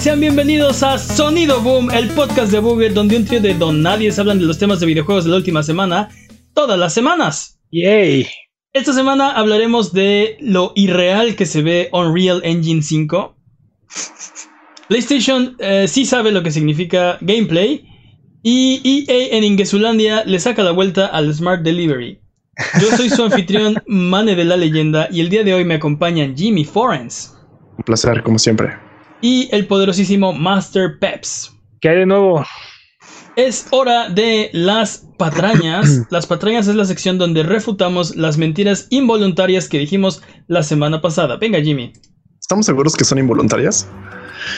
Sean bienvenidos a Sonido Boom, el podcast de Buget, donde un trío de don nadie hablan de los temas de videojuegos de la última semana, todas las semanas. Yay. Esta semana hablaremos de lo irreal que se ve Unreal Engine 5. PlayStation eh, sí sabe lo que significa gameplay. Y EA en Ingesulandia le saca la vuelta al Smart Delivery. Yo soy su anfitrión, Mane de la Leyenda, y el día de hoy me acompañan Jimmy Forens. Un placer, como siempre. Y el poderosísimo Master Peps. ¿Qué hay de nuevo? Es hora de las patrañas. Las patrañas es la sección donde refutamos las mentiras involuntarias que dijimos la semana pasada. Venga, Jimmy. ¿Estamos seguros que son involuntarias?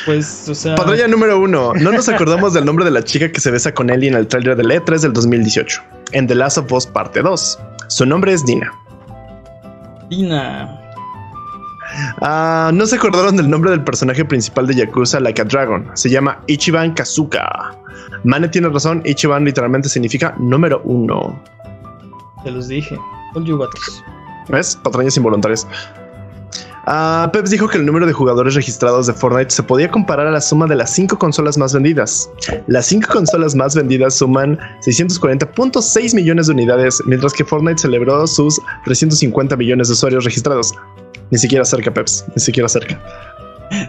Pues, o sea. Patraña número uno. No nos acordamos del nombre de la chica que se besa con Ellie en el trailer del E3 del 2018. En The Last of Us Parte 2. Su nombre es Dina. Dina. Ah, no se acordaron del nombre del personaje principal de Yakuza Like a Dragon. Se llama Ichiban Kazuka. Mane tiene razón. Ichiban literalmente significa número uno. Te los dije. Con you ¿Ves? Patrañas involuntarias. Uh, Peps dijo que el número de jugadores registrados de Fortnite se podía comparar a la suma de las cinco consolas más vendidas. Las cinco consolas más vendidas suman 640.6 millones de unidades, mientras que Fortnite celebró sus 350 millones de usuarios registrados. Ni siquiera cerca, Peps, ni siquiera cerca.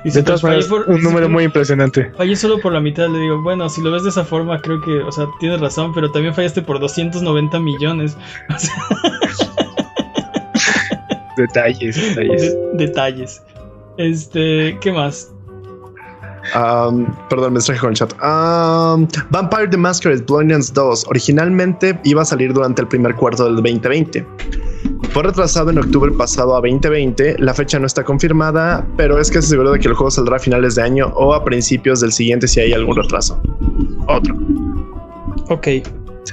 de todas maneras, un número muy impresionante. Fallé solo por la mitad, le digo, bueno, si lo ves de esa forma, creo que, o sea, tienes razón, pero también fallaste por 290 millones. Detalles, detalles. detalles. Este, ¿qué más? Um, perdón, mensaje con el chat. Um, Vampire the Masquerade Bloodlines 2 originalmente iba a salir durante el primer cuarto del 2020. Fue retrasado en octubre pasado a 2020. La fecha no está confirmada, pero es casi seguro de que el juego saldrá a finales de año o a principios del siguiente si hay algún retraso. Otro. Ok.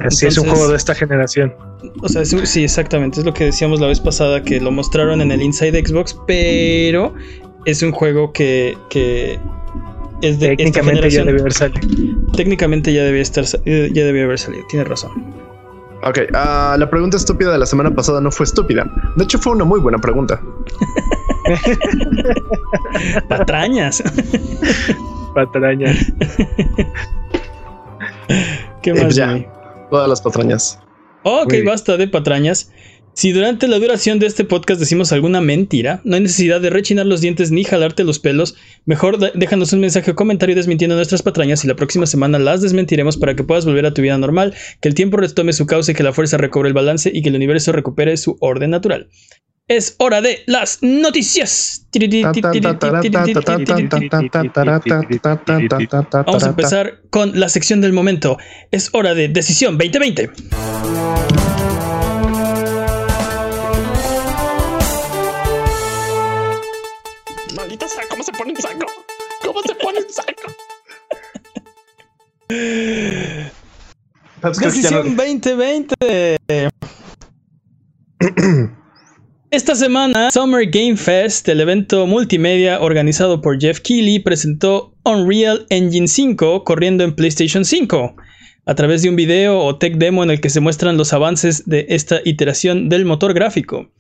Así es un juego de esta generación. O sea, sí, exactamente. Es lo que decíamos la vez pasada, que lo mostraron en el Inside Xbox, pero es un juego que, que es de Técnicamente ya debe haber salido. Técnicamente ya debía, estar, eh, ya debía haber salido. Tienes razón. Ok, uh, la pregunta estúpida de la semana pasada no fue estúpida. De hecho, fue una muy buena pregunta. Patrañas. Patrañas. ¿Qué más? Eh, todas las patrañas. ok, basta de patrañas. Si durante la duración de este podcast decimos alguna mentira, no hay necesidad de rechinar los dientes ni jalarte los pelos. Mejor déjanos un mensaje o comentario desmintiendo nuestras patrañas y la próxima semana las desmentiremos para que puedas volver a tu vida normal, que el tiempo retome su causa y que la fuerza recobre el balance y que el universo recupere su orden natural. Es hora de las noticias. Vamos a empezar con la sección del momento. Es hora de Decisión 2020. Decisión 2020. Esta semana, Summer Game Fest, el evento multimedia organizado por Jeff Keighley, presentó Unreal Engine 5 corriendo en PlayStation 5 a través de un video o tech demo en el que se muestran los avances de esta iteración del motor gráfico.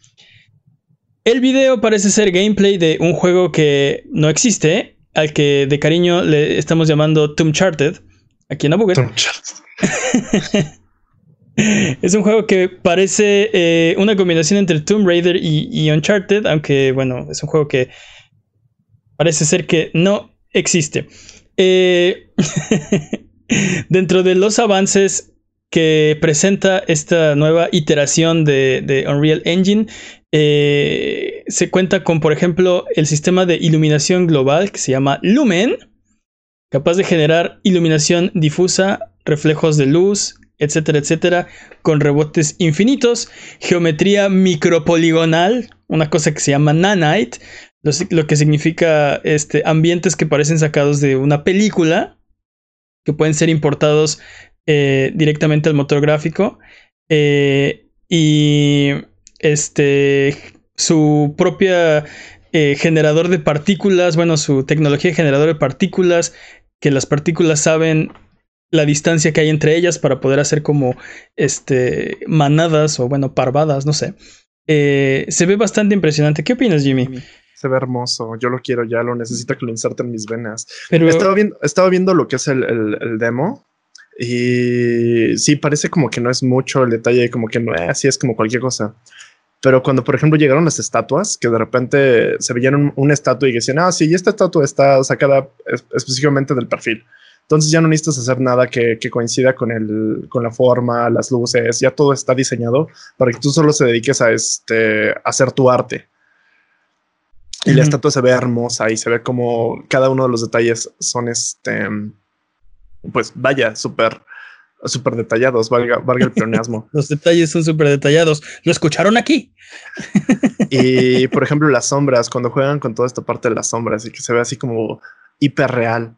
El video parece ser gameplay de un juego que no existe, al que de cariño le estamos llamando Tomb Charted, aquí en Abuget. es un juego que parece eh, una combinación entre Tomb Raider y, Uncharted, aunque bueno, es un juego que parece ser que no existe. Eh, dentro de los avances que presenta esta nueva iteración de, Unreal Engine, eh, se cuenta con, por ejemplo, el sistema de iluminación global que se llama Lumen, capaz de generar iluminación difusa, reflejos de luz, etcétera, etcétera, con rebotes infinitos, geometría micropoligonal, una cosa que se llama nanite, lo, que significa este, ambientes que parecen sacados de una película, que pueden ser importados eh, directamente al motor gráfico, eh, y este, su propia eh, generador de partículas, bueno, su tecnología de generador de partículas, que las partículas saben la distancia que hay entre ellas para poder hacer como este manadas o bueno parvadas, no sé. Eh, se ve bastante impresionante. ¿Qué opinas, Jimmy? Se ve hermoso. Yo lo quiero ya, lo necesito que lo inserte en mis venas. Pero estaba viendo, estaba viendo lo que es el, el, demo. Y sí, parece como que no es mucho el detalle, como que no es así, es como cualquier cosa. Pero cuando, por ejemplo, llegaron las estatuas, que de repente se veían una estatua y decían, ah, sí, esta estatua está sacada específicamente del perfil. Entonces ya no necesitas hacer nada que, coincida con, el, con la forma, las luces, ya todo está diseñado para que tú solo se dediques a, este, hacer tu arte. Y la estatua se ve hermosa y se ve como cada uno de los detalles son este, pues vaya, súper, súper detallados, valga, valga el pleonasmo. los detalles son súper detallados. ¿Lo escucharon aquí? y por ejemplo, las sombras, cuando juegan con toda esta parte de las sombras y que se ve así como hiper real.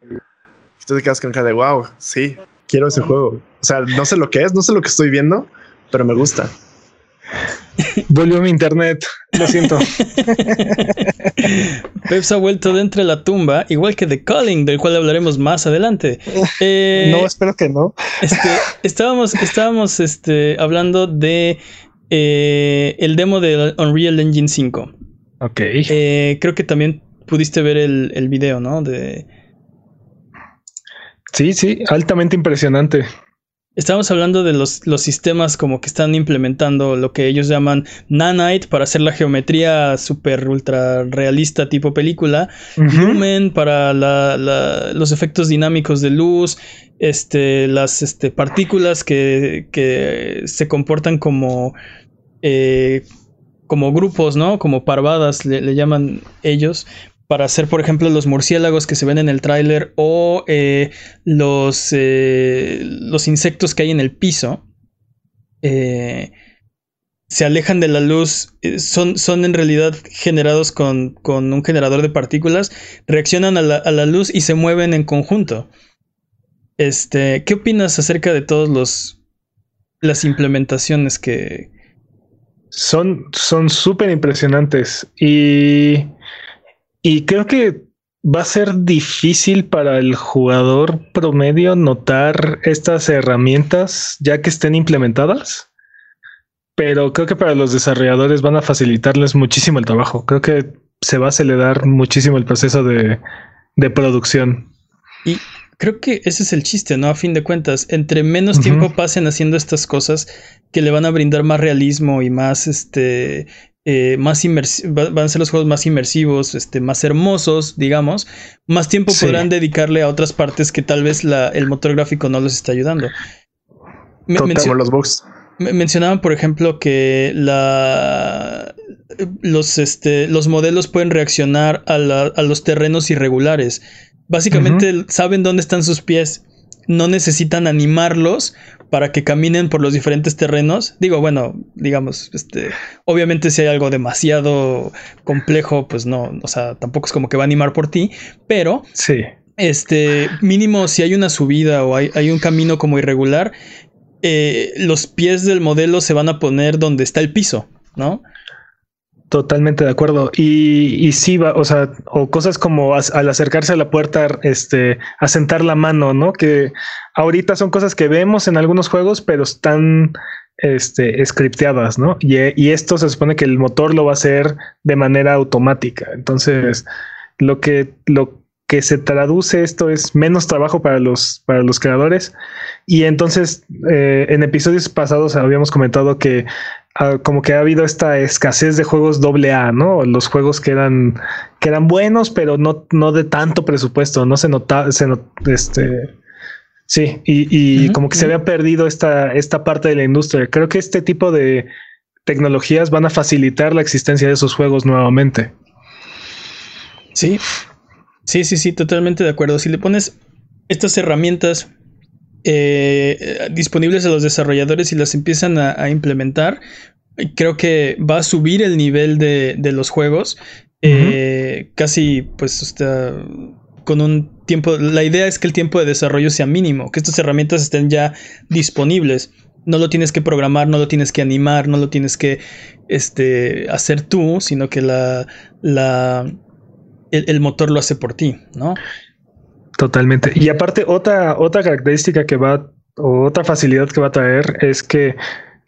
Tú te quedas con cara de wow, sí, quiero ese juego. O sea, no sé lo que es, no sé lo que estoy viendo, pero me gusta. Volvió mi internet, lo siento. Pep se ha vuelto de entre la tumba, igual que The Calling, del cual hablaremos más adelante. Eh, no, espero que no. Este, estábamos, estábamos este, hablando de eh, el demo de Unreal Engine 5. Ok. Eh, creo que también pudiste ver el, el video, ¿no? De, Sí, sí, altamente impresionante. Estamos hablando de los, los, sistemas como que están implementando lo que ellos llaman Nanite para hacer la geometría super ultra realista tipo película, Lumen para los efectos dinámicos de luz, este, las este, partículas que, que, se comportan como, eh, como grupos, ¿no? Como parvadas le llaman ellos para hacer, por ejemplo, los murciélagos que se ven en el tráiler o eh, los, eh, los insectos que hay en el piso. Eh, se alejan de la luz, son, son en realidad generados con, un generador de partículas, reaccionan a la, luz y se mueven en conjunto. Este, ¿Qué opinas acerca de todos los las implementaciones que... Son súper impresionantes y y creo que va a ser difícil para el jugador promedio notar estas herramientas ya que estén implementadas. Pero creo que para los desarrolladores van a facilitarles muchísimo el trabajo. Creo que se va a acelerar muchísimo el proceso de, producción. Y creo que ese es el chiste, ¿no? A fin de cuentas, entre menos tiempo pasen haciendo estas cosas que le van a brindar más realismo y más este eh, más van a ser los juegos más inmersivos, este, más hermosos, digamos, más tiempo podrán dedicarle a otras partes que tal vez la, el motor gráfico no les está ayudando. los bugs. Mencionaban, por ejemplo, que la, los, este, los modelos pueden reaccionar a, a los terrenos irregulares. Básicamente saben dónde están sus pies no necesitan animarlos para que caminen por los diferentes terrenos. Digo, bueno, digamos, este, obviamente si hay algo demasiado complejo, pues no, o sea, tampoco es como que va a animar por ti, pero sí. Este, mínimo si hay una subida o hay, hay un camino como irregular, eh, los pies del modelo se van a poner donde está el piso, ¿no? Totalmente de acuerdo. Y, y sí, va, o sea, o cosas como al acercarse a la puerta, este, asentar la mano, ¿no? Que ahorita son cosas que vemos en algunos juegos, pero están este, scripteadas, ¿no? Y, y esto se supone que el motor lo va a hacer de manera automática. Entonces, lo que, lo que se traduce esto es menos trabajo para los, para los creadores. Y entonces, eh, en episodios pasados habíamos comentado que Ah, como que ha habido esta escasez de juegos doble A, ¿no? Los juegos que eran, que eran buenos, pero no, no de tanto presupuesto, no se nota, se este, sí, y, como que se había perdido esta, esta parte de la industria. Creo que este tipo de tecnologías van a facilitar la existencia de esos juegos nuevamente. Sí, sí, sí, sí, totalmente de acuerdo. Si le pones estas herramientas eh, disponibles a los desarrolladores y las empiezan a, implementar, creo que va a subir el nivel de, los juegos. Eh, casi, pues, con un tiempo. La idea es que el tiempo de desarrollo sea mínimo, que estas herramientas estén ya disponibles. No lo tienes que programar, no lo tienes que animar, no lo tienes que este, hacer tú, sino que la, la, el, el motor lo hace por ti, ¿no? Totalmente. Y aparte, otra, otra característica que va, o otra facilidad que va a traer es que,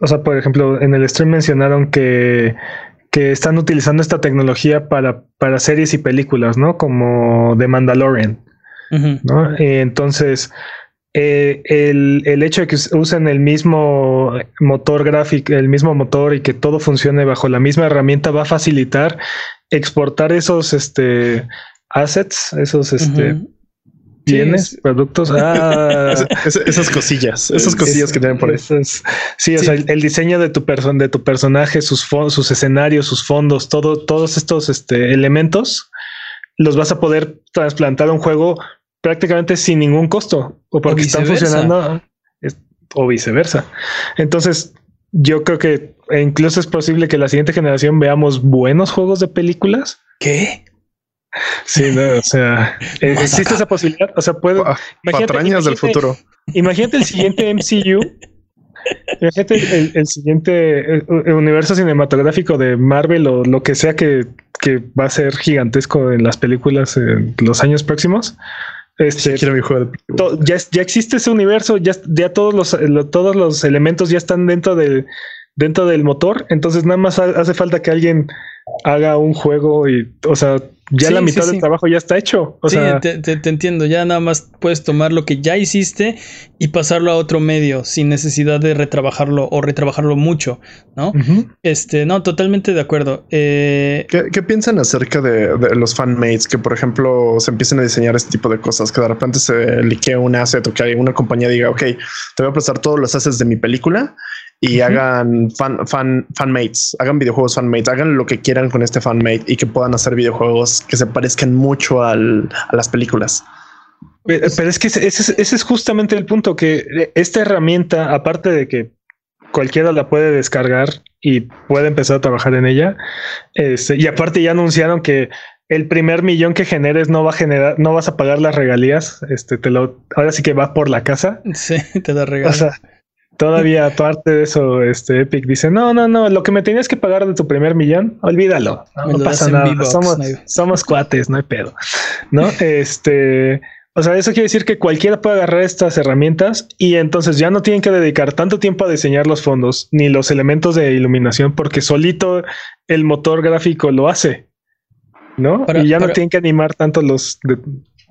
o sea, por ejemplo, en el stream mencionaron que, que están utilizando esta tecnología para, para series y películas, ¿no? Como The Mandalorian, ¿no? entonces, eh, el, el, hecho de que usen el mismo motor gráfico, el mismo motor y que todo funcione bajo la misma herramienta va a facilitar exportar esos este, assets, esos este, bienes, productos. Ah, esas cosillas, esas cosillas que tienen por ahí. sí, o sea, el, diseño de tu persona, de tu personaje, sus sus escenarios, sus fondos, todo, todos estos este, elementos los vas a poder trasplantar a un juego prácticamente sin ningún costo o porque están funcionando o viceversa. Entonces, yo creo que incluso es posible que la siguiente generación veamos buenos juegos de películas. ¿Qué? Sí, no, o sea, eh, existe esa posibilidad. O sea, puedo. Patrañas del futuro. Imagínate el siguiente MCU. imagínate el, siguiente universo cinematográfico de Marvel o lo que sea que, que va a ser gigantesco en las películas en los años próximos. Este, quiero mi juego ya, ya, existe ese universo, ya, ya todos los, todos los elementos ya están dentro del, dentro del motor. Entonces nada más hace falta que alguien haga un juego y, o sea, ya la mitad del trabajo ya está hecho. sí, te, entiendo. Ya nada más puedes tomar lo que ya hiciste y pasarlo a otro medio sin necesidad de retrabajarlo o retrabajarlo mucho, ¿no? Este, no, totalmente de acuerdo. Eh, ¿Qué, piensan acerca de, los fanmates que, por ejemplo, se empiecen a diseñar este tipo de cosas? Que de repente se liquea un asset o que una compañía diga, ok, te voy a prestar todos los assets de mi película y hagan fan, fan, fanmates, hagan videojuegos fanmates, hagan lo que quieran con este fanmate y que puedan hacer videojuegos que se parezcan mucho al, a las películas. Pero, es que ese, es justamente el punto, que esta herramienta, aparte de que cualquiera la puede descargar y puede empezar a trabajar en ella, este, y aparte ya anunciaron que el primer millón que generes no va a generar, no vas a pagar las regalías. Este te lo, ahora sí que va por la casa. Sí, te da regalos. Todavía aparte de eso, este Epic dice, no, no, no, lo que me tenías que pagar de tu primer millón, olvídalo. No, pasa nada. somos, somos cuates, no hay pedo. ¿No? Este, o sea, eso quiere decir que cualquiera puede agarrar estas herramientas y entonces ya no tienen que dedicar tanto tiempo a diseñar los fondos ni los elementos de iluminación porque solito el motor gráfico lo hace. ¿No? y ya no tienen que animar tanto los...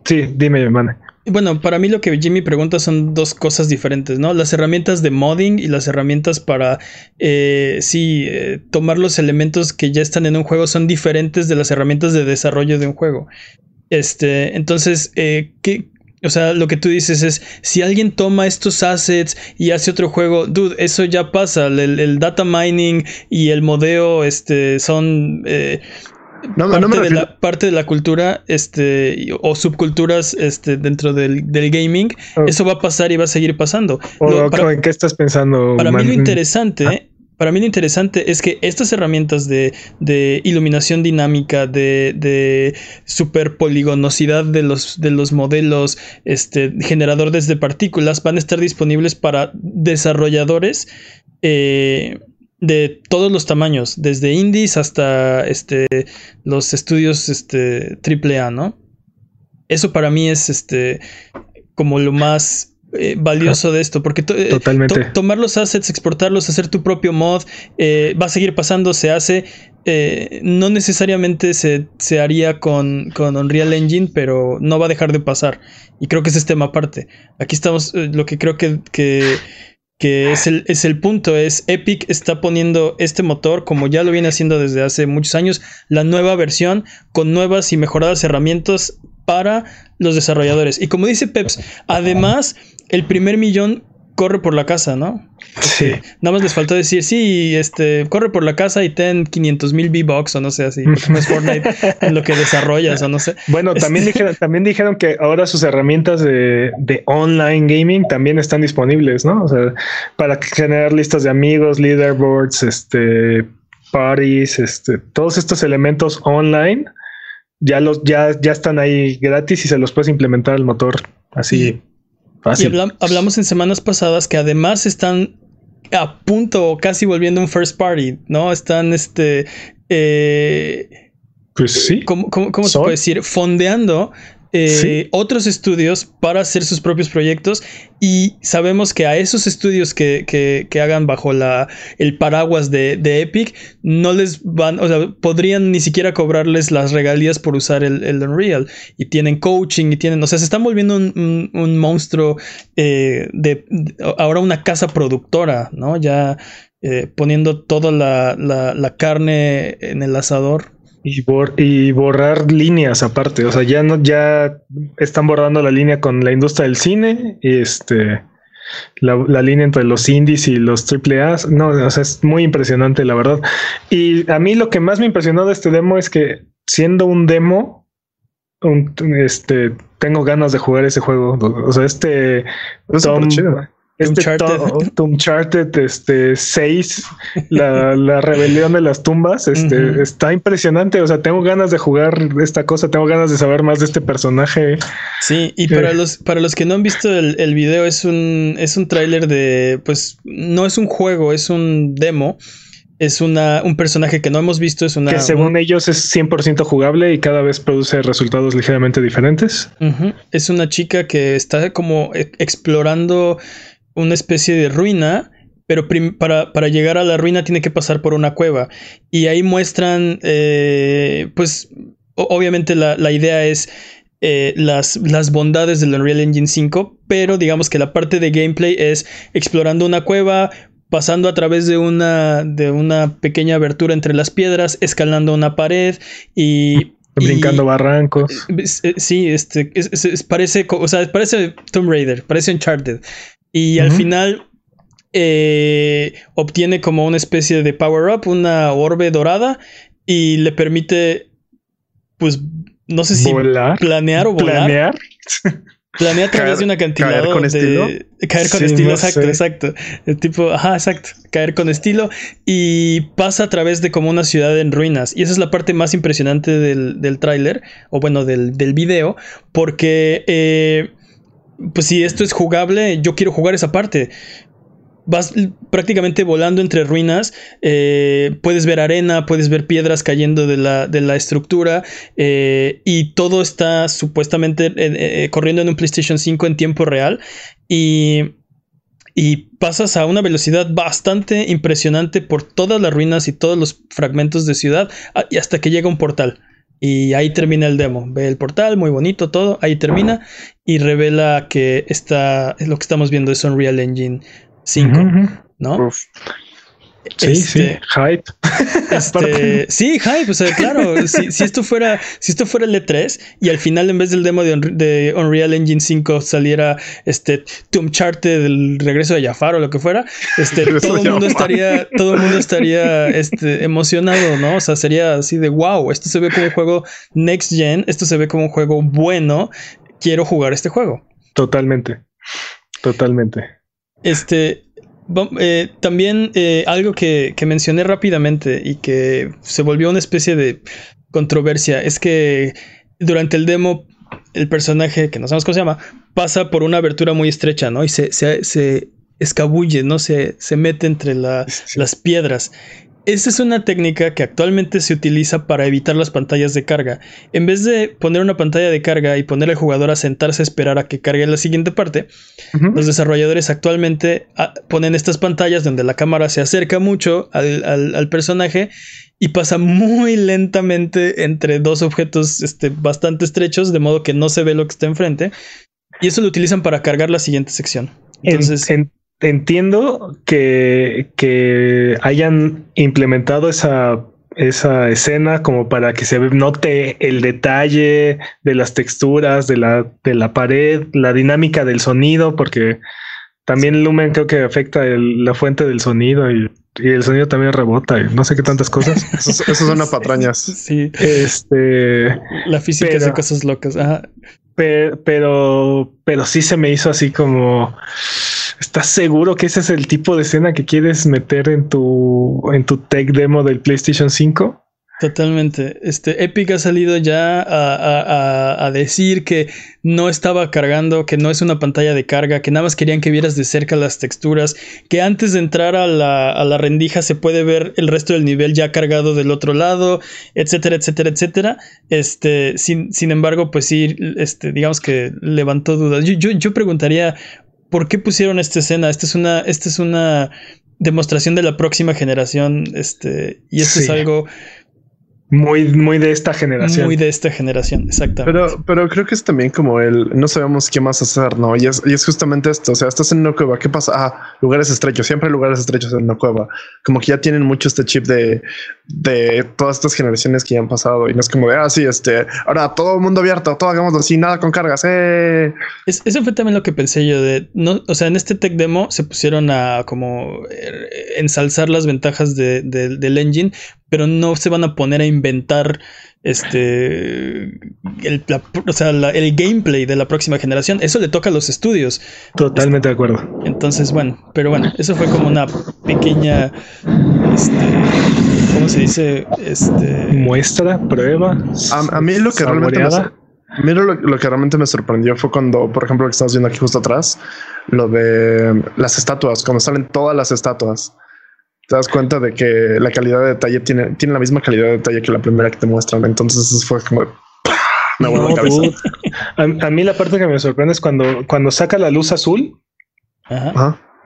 Sí, dime, hermana. Bueno, para mí lo que Jimmy pregunta son dos cosas diferentes, ¿no? Las herramientas de modding y las herramientas para, eh, sí, eh, tomar los elementos que ya están en un juego son diferentes de las herramientas de desarrollo de un juego. Este, entonces, eh, ¿qué, o sea, lo que tú dices es, si alguien toma estos assets y hace otro juego, dude, eso ya pasa. El, data mining y el modeo este, son eh, no, parte, de la, parte de la cultura este, o subculturas este, dentro del, gaming, oh. eso va a pasar y va a seguir pasando. ¿En qué estás pensando? Para mí lo interesante, ah. para mí lo interesante es que estas herramientas de, iluminación dinámica, de, de superpoligonosidad de los, de los modelos, este, generadores de partículas, van a estar disponibles para desarrolladores. Eh, de todos los tamaños, desde indies hasta este, los estudios este, AAA, ¿no? Eso para mí es este, como lo más eh, valioso de esto, porque eh, tomar los assets, exportarlos, hacer tu propio mod, eh, va a seguir pasando, se hace. no necesariamente se, se haría con, con, Unreal Engine, pero no va a dejar de pasar. Y creo que ese es tema aparte. Aquí estamos, lo que creo que, que que es el, es el punto, es Epic está poniendo este motor, como ya lo viene haciendo desde hace muchos años, la nueva versión con nuevas y mejoradas herramientas para los desarrolladores. Y como dice Peps, además, el primer millón corre por la casa, ¿no? Sí. Nada más les faltó decir, sí, este, corre por la casa y ten 500 mil V-Bucks o no sé, así, no es Fortnite en lo que desarrollas o no sé. Bueno, también, este dijeron, también dijeron que ahora sus herramientas de, de, online gaming también están disponibles, ¿no? O sea, para generar listas de amigos, leaderboards, este, parties, este, todos estos elementos online ya los, ya, ya están ahí gratis y se los puedes implementar al motor así. Y hablamos en semanas pasadas que además están a punto o casi volviendo un first party, ¿no? Están este. Eh, pues sí. ¿Cómo, se puede decir? Fondeando eh, otros estudios para hacer sus propios proyectos y sabemos que a esos estudios que, que, hagan bajo la, el paraguas de, Epic no les van, o sea, podrían ni siquiera cobrarles las regalías por usar el, el Unreal y tienen coaching y tienen, o sea, se están volviendo un, un, monstruo eh, de, ahora una casa productora, ¿no? Ya eh, poniendo toda la, la carne en el asador. Y, y borrar líneas aparte. O sea, ya no, ya están borrando la línea con la industria del cine. Y este la, línea entre los indies y los triple A. No, o sea, es muy impresionante, la verdad. Y a mí lo que más me impresionó de este demo es que siendo un demo, este, tengo ganas de jugar ese juego. O sea, este este Uncharted. este 6, la, la, rebelión de las tumbas, este, está impresionante. O sea, tengo ganas de jugar esta cosa, tengo ganas de saber más de este personaje. Sí, y para los, para los que no han visto el, el video, es un, es un tráiler de, pues, no es un juego, es un demo es una, un personaje que no hemos visto. Es una. Que según ellos es 100% jugable y cada vez produce resultados ligeramente diferentes. Es una chica que está como e, explorando una especie de ruina, pero para, llegar a la ruina tiene que pasar por una cueva. Y ahí muestran, eh, pues, obviamente la, idea es eh, las, las, bondades del Unreal Engine 5, pero digamos que la parte de gameplay es explorando una cueva, pasando a través de una, de una pequeña abertura entre las piedras, escalando una pared y... Brincando barrancos. Eh, sí, este, parece, o sea, parece Tomb Raider, parece Uncharted. Y al final eh, obtiene como una especie de power-up, una orbe dorada, y le permite, pues, no sé si planear o volar. Planear. Planea a través de una acantilado. Caer con estilo. Caer con estilo, exacto, exacto. El tipo, ajá, exacto. Caer con estilo. Y pasa a través de como una ciudad en ruinas. Y esa es la parte más impresionante del, del tráiler, o bueno, del, del video, porque eh, pues si esto es jugable, yo quiero jugar esa parte. Vas prácticamente volando entre ruinas, eh, puedes ver arena, puedes ver piedras cayendo de la, de la estructura eh, y todo está supuestamente eh, corriendo en un PlayStation 5 en tiempo real y, y pasas a una velocidad bastante impresionante por todas las ruinas y todos los fragmentos de ciudad ah, y hasta que llega un portal. Y ahí termina el demo. Ve el portal, muy bonito todo. Ahí termina y revela que está, lo que estamos viendo es Unreal Engine 5, ¿no? Sí, este, hype. Este, sí, hype, o sea, claro, si, esto fuera, si esto fuera el E3 y al final en vez del demo de, Unreal Engine 5 saliera este Tomb Charted del regreso de Jafar o lo que fuera, este, todo el mundo estaría, todo el mundo estaría este, emocionado, ¿no? O sea, sería así de wow, esto se ve como un juego next gen, esto se ve como un juego bueno, quiero jugar este juego. Totalmente, totalmente. Este, eh, también eh, algo que, mencioné rápidamente y que se volvió una especie de controversia es que durante el demo el personaje, que no sabemos cómo se llama, pasa por una abertura muy estrecha, ¿no? Y se, se, escabulle, ¿no? Se, se mete entre las piedras. Esta es una técnica que actualmente se utiliza para evitar las pantallas de carga. En vez de poner una pantalla de carga y poner al jugador a sentarse a esperar a que cargue la siguiente parte, los desarrolladores actualmente ah, ponen estas pantallas donde la cámara se acerca mucho al, personaje y pasa muy lentamente entre dos objetos este, bastante estrechos, de modo que no se ve lo que está enfrente. Y eso lo utilizan para cargar la siguiente sección. Entonces, entiendo que, que hayan implementado esa, esa escena como para que se note el detalle de las texturas, de la, de la pared, la dinámica del sonido, porque también Lumen creo que afecta la fuente del sonido y, el sonido también rebota y no sé qué tantas cosas. Esas son patrañas. Sí. Este. La física hace cosas locas. Pero, pero sí se me hizo así como ¿Estás seguro que ese es el tipo de escena que quieres meter en tu, en tu tech demo del PlayStation 5? Totalmente. Este, Epic ha salido ya a, decir que no estaba cargando, que no es una pantalla de carga, que nada más querían que vieras de cerca las texturas, que antes de entrar a la, a la rendija se puede ver el resto del nivel ya cargado del otro lado, etcétera, etcétera, etcétera. Este, sin, sin embargo, pues sí, este, digamos que levantó dudas. Yo, yo, yo preguntaría, ¿por qué pusieron esta escena? Esta es una, esta es una demostración de la próxima generación, este, y esto es algo muy, muy de esta generación. Muy de esta generación, exactamente. Pero, pero creo que es también como el no sabemos qué más hacer, ¿no? Y es, y es justamente esto. O sea, estás en una cueva. ¿Qué pasa? Ah, lugares estrechos. Siempre hay lugares estrechos en una cueva. Como que ya tienen mucho este chip de, de todas estas generaciones que ya han pasado. Y no es como de ah, sí, este ahora todo el mundo abierto, todo hagámoslo así, nada con cargas. Eh. eso fue también lo que pensé yo de no, o sea, en este tech demo se pusieron a como eh, ensalzar las ventajas de, del engine, pero no se van a poner a inventar este el, o sea, el gameplay de la próxima generación. Eso le toca a los estudios. Totalmente de acuerdo. Entonces, bueno, pero bueno, eso fue como una pequeña este, ¿cómo se dice? Este muestra, prueba. A, mí lo que realmente me, lo, lo, que realmente me sorprendió fue cuando, por ejemplo, lo que estamos viendo aquí justo atrás, lo de las estatuas, cuando salen todas las estatuas te das cuenta de que la calidad de detalle tiene, tiene la misma calidad de detalle que la primera que te muestran. Entonces fue como me no, cabeza. A, mí la parte que me sorprende es cuando, cuando saca la luz azul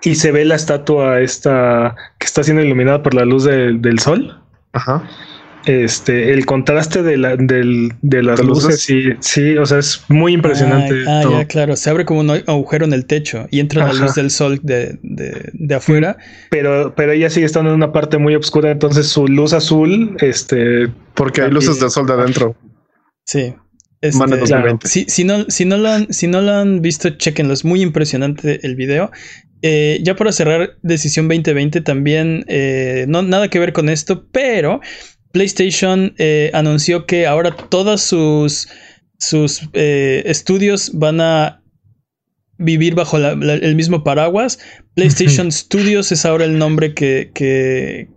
y se ve la estatua esta que está siendo iluminada por la luz del sol. Ajá este, el contraste de, la, de las luces, sí, sí, o sea, es muy impresionante. Ah, ya, claro, se abre como un agujero en el techo y entra la luz del sol de, de, de, afuera. Pero, pero ella sigue estando en una parte muy oscura, entonces su luz azul, este... Porque hay luces de sol de adentro. Sí. Este, si, si, no, si, no lo han, si no lo han visto, chequenlo, es muy impresionante el video. Eh, ya para cerrar Decisión 2020 también, eh, no nada que ver con esto, pero PlayStation eh, anunció que ahora todos sus, sus eh, estudios van a vivir bajo el mismo paraguas. PlayStation Studios es ahora el nombre que, que,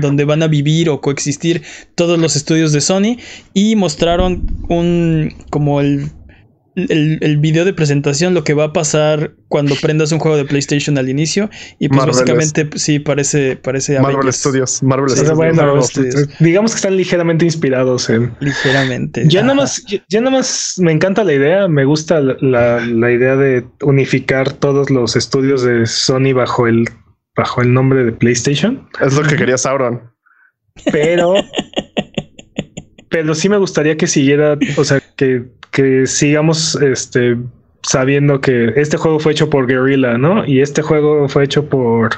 donde van a vivir o coexistir todos los estudios de Sony y mostraron un como el el, video de presentación, lo que va a pasar cuando prendas un juego de PlayStation al inicio. Y pues básicamente sí, parece, parece Marvel Studios. Marvel Studios. digamos que están ligeramente inspirados en. Ligeramente. Ya nada más, ya nada más me encanta la idea. Me gusta la, la, idea de unificar todos los estudios de Sony bajo el, bajo el nombre de PlayStation. Es lo que quería Sauron. Pero. pero sí me gustaría que siguiera, o sea, que que sigamos este, sabiendo que este juego fue hecho por Guerrilla, ¿no? Y este juego fue hecho por.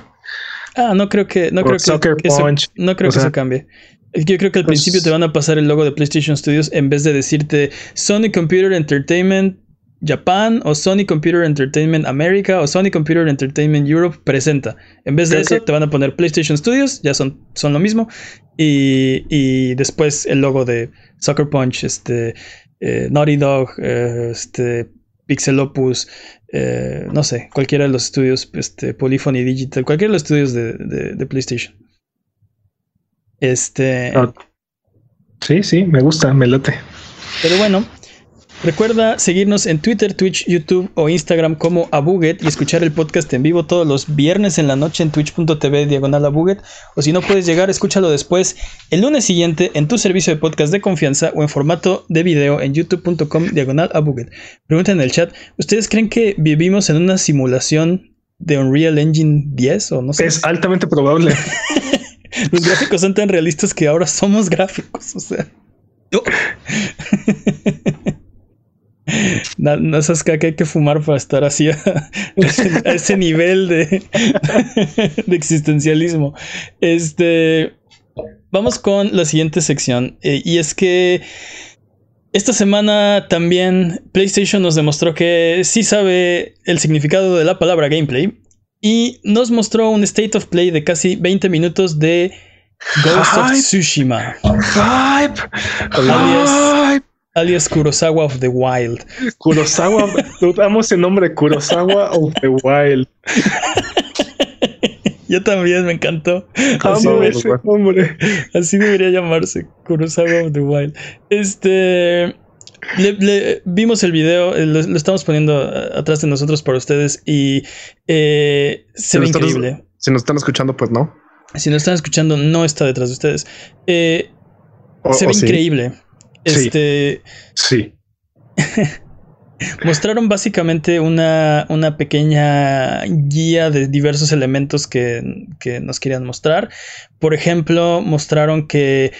Ah, no creo que. No creo que, eso, no creo que eso cambie. Yo creo que al principio te van a pasar el logo de PlayStation Studios en vez de decirte Sony Computer Entertainment Japan o Sony Computer Entertainment America o Sony Computer Entertainment Europe presenta. En vez de eso, te van a poner PlayStation Studios, ya son, son lo mismo. Y, y después el logo de Soccer Punch, este, eh, Naughty Dog, eh, este, Pixel Opus, eh, no sé, cualquiera de los estudios, este, Polyphony Digital, cualquiera de los estudios de, PlayStation. Este. Ah. sí, sí, me gusta, me late. Pero bueno, Recuerda seguirnos en Twitter, Twitch, YouTube o Instagram como Abuget y escuchar el podcast en vivo todos los viernes en la noche en twitch.tv diagonal Abuget. O si no puedes llegar, escúchalo después el lunes siguiente en tu servicio de podcast de confianza o en formato de video en youtube.com diagonal Abuget. Pregunten en el chat, ¿ustedes creen que vivimos en una simulación de Unreal Engine 10 o no sé? Es altamente probable. Los gráficos son tan realistas que ahora somos gráficos, o sea. No, no sabes que hay que fumar para estar así a, ese nivel de, de, existencialismo. Este. Vamos con la siguiente sección. Eh, y es que esta semana también PlayStation nos demostró que sí sabe el significado de la palabra gameplay. Y nos mostró un state of play de casi 20 minutos de Ghost of Tsushima. Hype alias Kurosawa of the Wild. Kurosawa, amo ese nombre, Kurosawa of the Wild. Yo también me encantó. Así, hombre. Así debería llamarse. Kurosawa of the Wild. Este. Le, vimos el video, eh, lo, estamos poniendo atrás de nosotros para ustedes y eh, se ve increíble. si nos están escuchando, pues no. Si nos están escuchando, no está detrás de ustedes. Eh, se ve increíble. Este. Sí. Mostraron básicamente una, una, pequeña guía de diversos elementos que, que, nos querían mostrar. Por ejemplo, mostraron que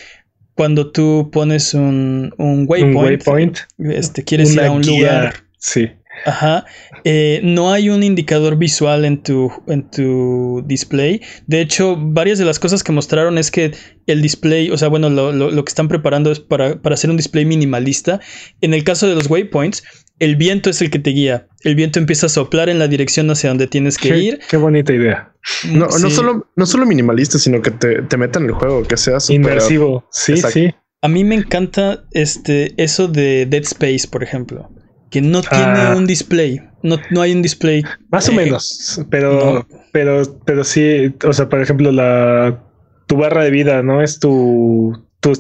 cuando tú pones un, un waypoint, Este, quieres ir a un lugar. Sí. Ajá. Eh, no hay un indicador visual en tu, en tu display. De hecho, varias de las cosas que mostraron es que el display, o sea, bueno, lo, lo, que están preparando es para, para, hacer un display minimalista. En el caso de los waypoints, el viento es el que te guía. El viento empieza a soplar en la dirección hacia donde tienes que ir. Qué bonita idea. No, no, solo, no solo minimalista, sino que te, te meta en el juego, que sea super inmersivo. Sí, sí. A mí me encanta este, eso de Dead Space, por ejemplo, que no tiene ah. un display. No, no hay un display. Más o eh, menos, pero, pero, pero sí, o sea, por ejemplo, la tu barra de vida, ¿no? Es tu, tu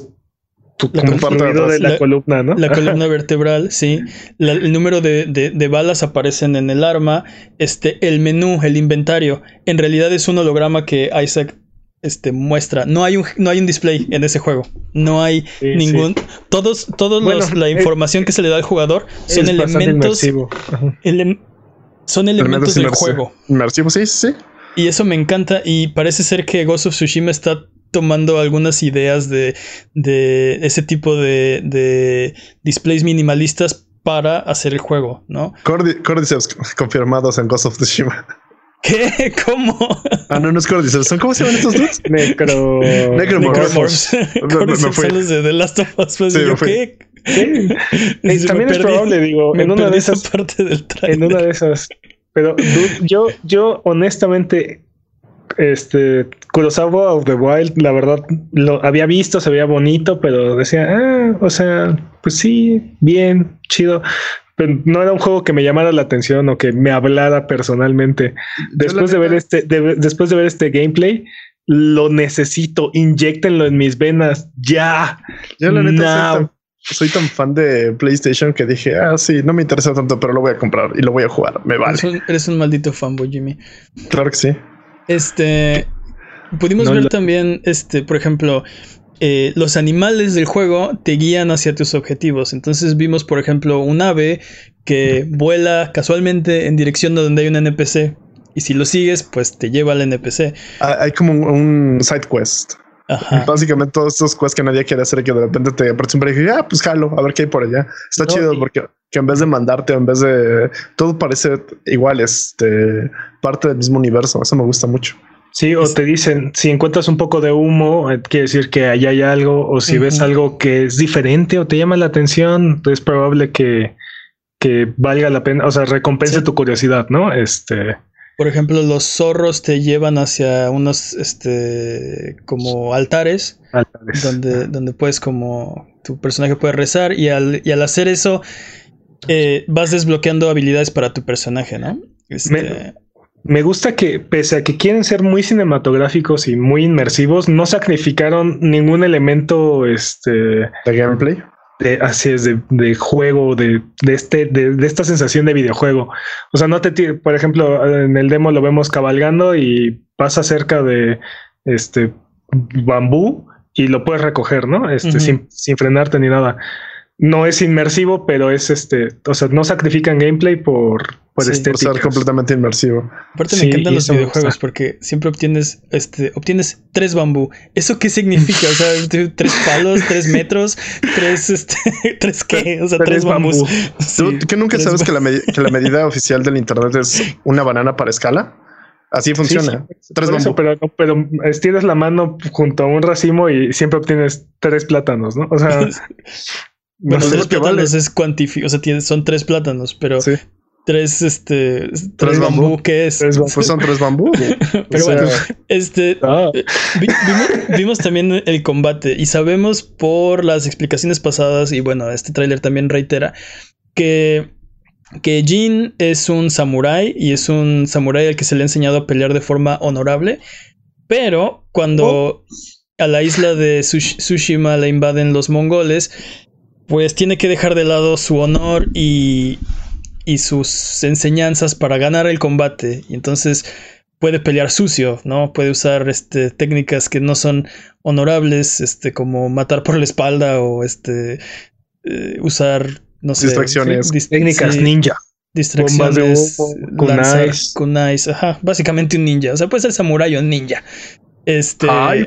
tu la de la, columna, ¿no? La columna vertebral, sí. el número de, de, balas aparecen en el arma. Este, el menú, el inventario, en realidad es un holograma que Isaac este, muestra. No hay un, no hay un display en ese juego. No hay ningún. Todos, todos la información que se le da al jugador son elementos. son elementos del juego. Inmersivo, sí, sí. Y eso me encanta. Y parece ser que Ghost of Tsushima está tomando algunas ideas de, de ese tipo de, de displays minimalistas para hacer el juego, ¿no? Cordyceps confirmados en Ghost of Tsushima. ¿Qué? ¿Cómo? Ah, no, no es Cordyceps. ¿Cómo se llaman estos dos? Necro... Necromorphs. Necromorphs. son los de The Last of Us. Pues, sí, ¿qué? ¿Qué? También es probable, digo, en una de esas... Parte del en una de esas... Pero yo, yo honestamente este Kurosawa of the Wild, la verdad, lo había visto, se veía bonito, pero decía, ah, o sea, pues sí, bien, chido. Pero no era un juego que me llamara la atención o que me hablara personalmente. Después de ver este, después de ver este gameplay, lo necesito, inyectenlo en mis venas ya. Yo la neta soy, tan, fan de PlayStation que dije, ah, sí, no me interesa tanto, pero lo voy a comprar y lo voy a jugar. Me vale. Eres un, eres un maldito fanboy, Jimmy. Claro que sí. Este. Pudimos ver también, este, por ejemplo, eh, los animales del juego te guían hacia tus objetivos. Entonces vimos, por ejemplo, un ave que vuela casualmente en dirección a donde hay un NPC. Y si lo sigues, pues te lleva al NPC. Ah, hay como un, side quest. Básicamente todos estos quests que nadie quiere hacer y que de repente te aparece un y dices, ah, pues jalo, a ver qué hay por allá. Está chido porque que en vez de mandarte, en vez de todo parece igual, este parte del mismo universo. Eso me gusta mucho. Sí, o te dicen, si encuentras un poco de humo, eh, quiere decir que allá hay algo, o si ves algo que es diferente o te llama la atención, es probable que, que valga la pena, o sea, recompense tu curiosidad, ¿no? Este. Por ejemplo, los zorros te llevan hacia unos, este, como altares, donde, donde puedes como tu personaje puede rezar y al, y al hacer eso eh, vas desbloqueando habilidades para tu personaje, ¿no? Este, me gusta que, pese a que quieren ser muy cinematográficos y muy inmersivos, no sacrificaron ningún elemento este, de gameplay. De, así es, de, juego, de, este, de, esta sensación de videojuego. O sea, no te por ejemplo, en el demo lo vemos cabalgando y pasa cerca de este bambú y lo puedes recoger, ¿no? Este, sin, sin frenarte ni nada no es inmersivo, pero es este, o sea, no sacrifican gameplay por, por, ser completamente inmersivo. Aparte me encantan los videojuegos porque siempre obtienes, este, obtienes tres bambú. ¿Eso qué significa? O sea, tres palos, tres metros, tres, este, tres qué, o sea, tres, bambús. ¿Tú que nunca sabes que la, que la medida oficial del internet es una banana para escala? Así funciona. tres bambú. pero, pero estiras la mano junto a un racimo y siempre obtienes tres plátanos, ¿no? O sea, Bueno, tres plátanos es cuantificado, o sea, son tres plátanos, pero tres, este, tres, bambú, ¿qué es? pues son tres bambú. pero bueno, este, ah. vimos, también el combate y sabemos por las explicaciones pasadas, y bueno, este tráiler también reitera, que que Jin es un samurái y es un samurái al que se le ha enseñado a pelear de forma honorable, pero cuando Oh. a la isla de Tsush- Tsushima la invaden los mongoles, pues tiene que dejar de lado su honor y, y sus enseñanzas para ganar el combate. Y entonces puede pelear sucio, ¿no? Puede usar este, técnicas que no son honorables, este, como matar por la espalda o este, eh, usar, no sé, Distracciones. dis- Técnicas sí, ninja. distracciones, humo, lanzar kunais. kunais, ajá, básicamente un ninja, o sea, puede ser samurái o ninja. Este, Ay,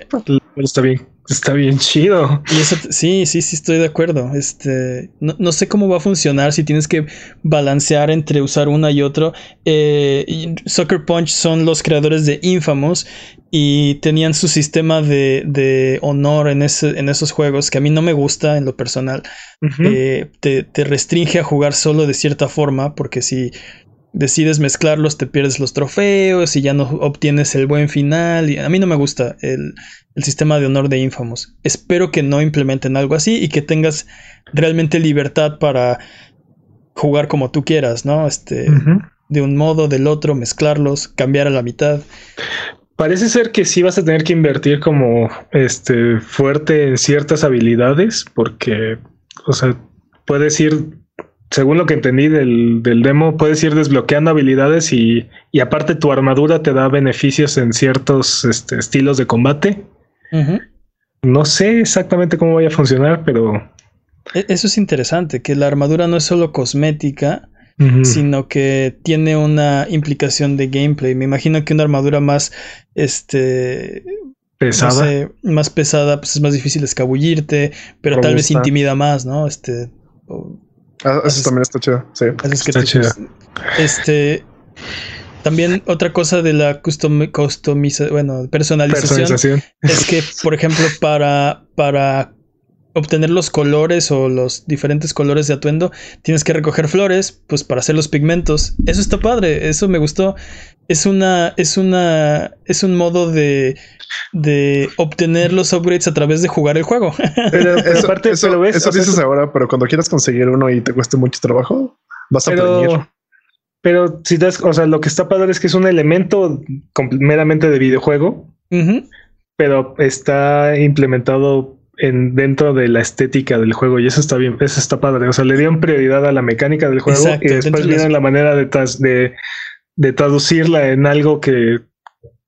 Está bien, está bien chido. y eso, sí, sí, sí, estoy de acuerdo. Este, no, no sé cómo va a funcionar si tienes que balancear entre usar una y otro. Eh, Sucker Punch son los creadores de Infamous y tenían su sistema de, de honor en, ese, en esos juegos que a mí no me gusta en lo personal. Eh, te, te restringe a jugar solo de cierta forma, porque si decides mezclarlos te pierdes los trofeos y ya no obtienes el buen final. Y a mí no me gusta el, el sistema de honor de Infamous. Espero que no implementen algo así y que tengas realmente libertad para jugar como tú quieras, ¿no? Este, de un modo, del otro, mezclarlos, cambiar a la mitad. Parece ser que sí vas a tener que invertir como este fuerte en ciertas habilidades, porque, o sea, puedes ir, según lo que entendí del, del demo, puedes ir desbloqueando habilidades y, y aparte tu armadura te da beneficios en ciertos este, estilos de combate. No sé exactamente cómo vaya a funcionar, pero E- Eso es interesante, que la armadura no es solo cosmética, sino que tiene una implicación de gameplay. Me imagino que una armadura más, este, no pesada. sé, más pesada, pues es más difícil escabullirte, pero tal vez intimida más, ¿no? Este, o Ah, eso también está chido. Sí. haces que Está chida. este, también otra cosa de la custom, customiza, bueno, personalización, Personalización. es que, por ejemplo, para, para obtener los colores o los diferentes colores de atuendo, tienes que recoger flores, pues para hacer los pigmentos. Eso está padre, eso me gustó. Es una, es una, es un modo de, de obtener los upgrades a través de jugar el juego. Pero, pero Eso, aparte, eso- pero ves, eso sea, dices ahora, pero cuando quieras conseguir uno y te cueste mucho trabajo, vas a prevenir. pero, si das, o sea, lo que está padre es que es un elemento meramente de videojuego, pero está implementado en dentro de la estética del juego y eso está bien, eso está padre. O sea, le dieron prioridad a la mecánica del juego Exacto, y después de vieron la manera de, de, de traducirla en algo que,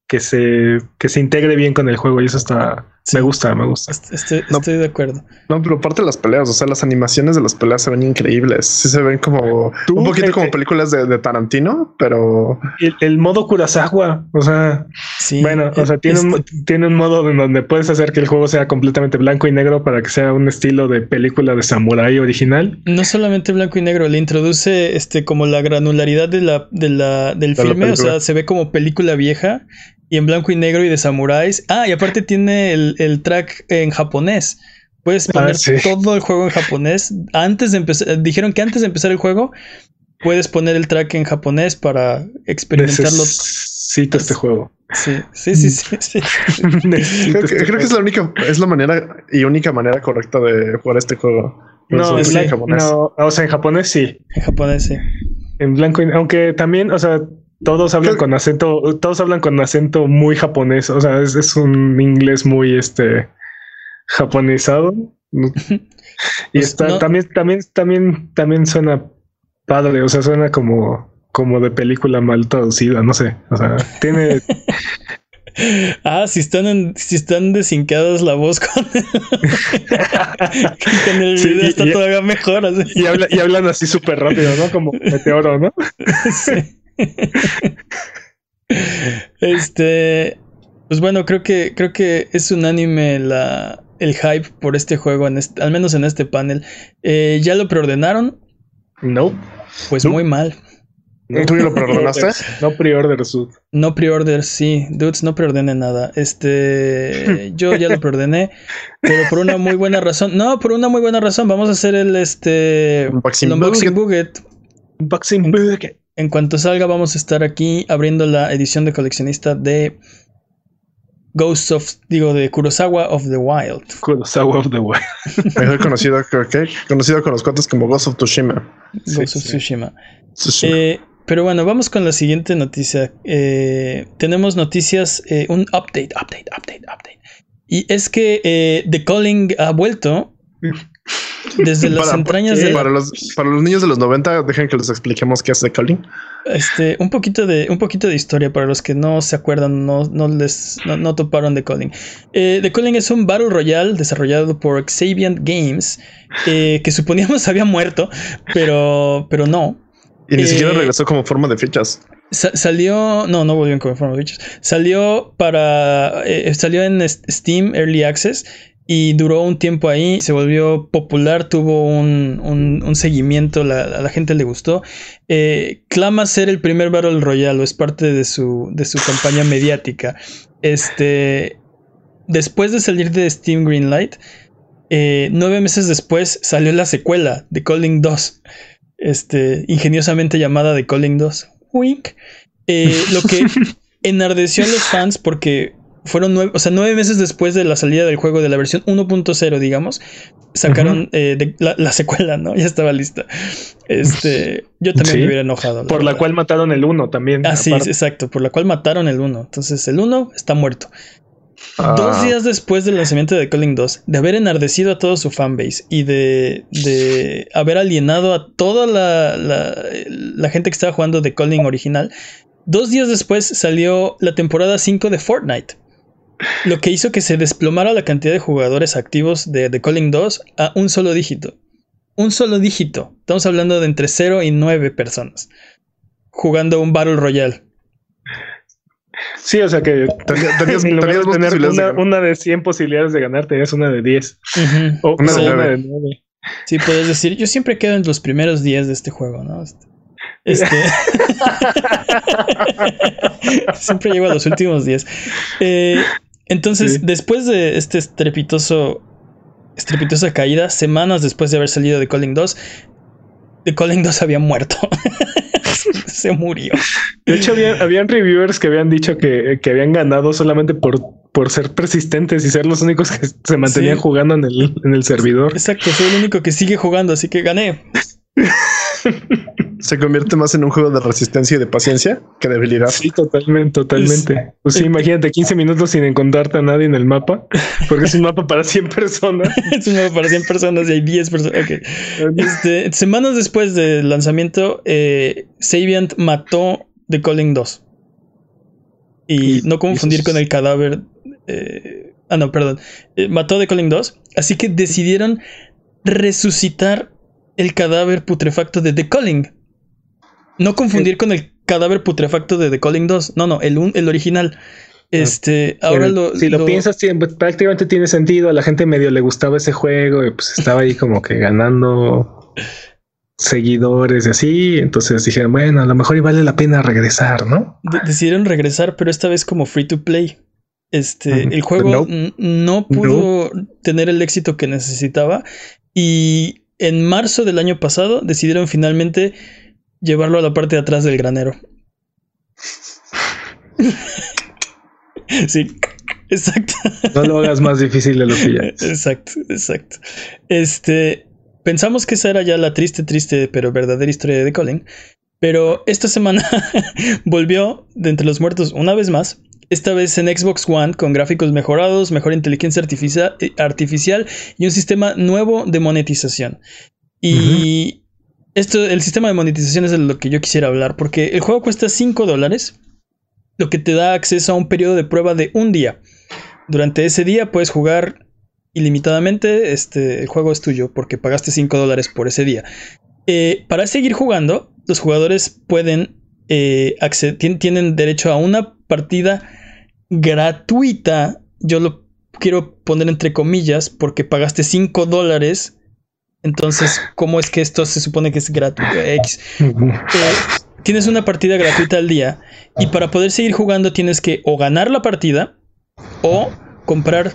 que se que se integre bien con el juego y eso está Sí. me gusta, me gusta. Est- Estoy, No. estoy de acuerdo. No, pero aparte de las peleas, o sea, las animaciones de las peleas se ven increíbles. Sí se ven como Tú, un poquito como películas de, de Tarantino, pero El, el modo Kurosawa, o sea, Sí. bueno, o sea, tiene un, este- tiene un modo en donde puedes hacer que el juego sea completamente blanco y negro para que sea un estilo de película de samurái original. No solamente blanco y negro, le introduce este como la granularidad de la, de la, del De la filme, o sea, se ve como película vieja y en blanco y negro y de samuráis. Ah, y aparte tiene el, el track en japonés. Puedes Ah, poner sí. todo el juego en japonés. Antes de empezar, dijeron que antes de empezar el juego, puedes poner el track en japonés para experimentarlo. Necesito este juego. Sí, sí, sí, sí. sí. Necesito creo que, este creo que es la única, es la manera y única manera correcta de jugar este juego. No, es en japonés. no, o sea, en japonés sí. En japonés, sí. En blanco, y- aunque también, o sea, todos hablan con acento, todos hablan con acento muy japonés. O sea, es, es un inglés muy este japonizado. Y Pues está no- también, también, también, también suena padre. O sea, suena como, como de película mal traducida. No sé. O sea, tiene Ah, si están en, si están desincadas la voz con, con el Sí, video y- está y- todavía mejor. así. y, habla- y hablan así súper rápido, ¿no? Como meteoro, ¿no? Sí. Este, pues bueno, creo que creo que es unánime la el hype por este juego, en este- al menos en este panel. Eh, ¿Ya lo preordenaron? No. Pues No. muy mal. ¿Tú ya lo preordenaste? No pre-order, Sud. No pre-order, sí. Dudes, no preordenen nada. Este, yo ya lo preordené, pero por una muy buena razón. No, por una muy buena razón. Vamos a hacer el este Unboxing el unboxing buget. En cuanto salga, vamos a estar aquí abriendo la edición de coleccionista de Ghosts of, digo, de Kurosawa of the Wild. Kurosawa of the Wild. Mejor conocido, ¿qué? conocido con los cuates como Ghost of Tsushima. Ghost of Tsushima. Eh, pero bueno, vamos con la siguiente noticia. Eh, tenemos noticias, eh, un update, update, update, update. Y es que The Calling ha vuelto desde las entrañas de. Para los, para los niños de los 90, dejen que les expliquemos qué es The Calling. Este, un poquito de, un poquito de historia para los que no se acuerdan, no, no les no, toparon The Calling. Eh, The Calling es un Battle Royale desarrollado por Xaviant Games, eh, que suponíamos había muerto, pero, pero no. Y ni siquiera eh, regresó como forma de fichas. salió, no, no volvió como forma de fichas. Salió para, salió en Steam Early Access y duró un tiempo ahí, se volvió popular, tuvo un, un, seguimiento, la, a la gente le gustó. Eh, clama ser el primer Battle Royale, o es parte de su, de su campaña mediática. Este, después de salir de Steam Greenlight, eh, nueve meses después salió la secuela de Calling 2, este, ingeniosamente llamada The Calling 2. Wink. Eh, lo que enardeció a los fans porque fueron nueve, o sea, nueve meses después de la salida del juego de la versión 1.0, digamos, sacaron eh, la, secuela, ¿no? Ya estaba lista. Este, yo también me hubiera enojado. Por la cual mataron el 1 también. Ah, sí, exacto, por la cual mataron el 1. Entonces, el 1 está muerto. Ah. Dos días después del lanzamiento de Calling 2, de haber enardecido a todo su fanbase y de, de haber alienado a toda la, la, la gente que estaba jugando de Calling original, dos días después salió la temporada 5 de Fortnite lo que hizo que se desplomara la cantidad de jugadores activos de The Calling 2 a un solo dígito. Un solo dígito. Estamos hablando de entre 0 y 9 personas jugando un Battle Royale. Sí, o sea que tenías, una, de 100 posibilidades de ganar, tenías una de 10. O una, de 9. Sí, puedes decir, yo siempre quedo en los primeros 10 de este juego, ¿no? Este... siempre llego a los últimos 10. Eh, entonces, después de este estrepitoso, estrepitosa caída, semanas después de haber salido de Calling 2, The Calling 2 había muerto. se murió. De hecho, habían reviewers que habían dicho que, habían ganado solamente por, por ser persistentes y ser los únicos que se mantenían jugando en el, en el servidor. Exacto, soy el único que sigue jugando, así que gané. se convierte más en un juego de resistencia y de paciencia que de habilidad. Sí, totalmente, totalmente. pues sí, imagínate 15 minutos sin encontrarte a nadie en el mapa, porque es un mapa para 100 personas. es un mapa para 100 personas y hay 10 personas. Okay. Este, semanas después del lanzamiento, eh, Sabiant mató The Calling 2. Y, no confundir con el cadáver. Eh, ah, no, perdón. Eh, mató The Calling 2. Así que decidieron resucitar el cadáver putrefacto de The Calling. No confundir con el cadáver putrefacto de The Calling 2. No, no, el, el original. Este, ahora lo. Si lo, piensas, pues, prácticamente tiene sentido. A la gente medio le gustaba ese juego y pues estaba ahí como que ganando seguidores y así. Entonces dijeron, bueno, a lo mejor y vale la pena regresar, ¿no? decidieron regresar, pero esta vez como free to play. Este, el juego no, pudo tener el éxito que necesitaba y en marzo del año pasado decidieron finalmente llevarlo a la parte de atrás del granero. sí, exacto. No lo hagas más difícil de lo que ya Exacto, exacto. Este, pensamos que esa era ya la triste, triste, pero verdadera historia de Colin. Pero esta semana volvió de entre los muertos una vez más esta vez en Xbox One con gráficos mejorados, mejor inteligencia artificial, y un sistema nuevo de monetización. Y esto, el sistema de monetización es de lo que yo quisiera hablar, porque el juego cuesta 5 dólares, lo que te da acceso a un periodo de prueba de un día. Durante ese día puedes jugar ilimitadamente, este, el juego es tuyo porque pagaste 5 dólares por ese día. Eh, para seguir jugando, los jugadores pueden eh, tienen derecho a una partida gratuita. Yo lo quiero poner entre comillas porque pagaste 5 dólares. Entonces, ¿cómo es que esto se supone que es gratuito? X. Eh, tienes una partida gratuita al día y para poder seguir jugando tienes que o ganar la partida o comprar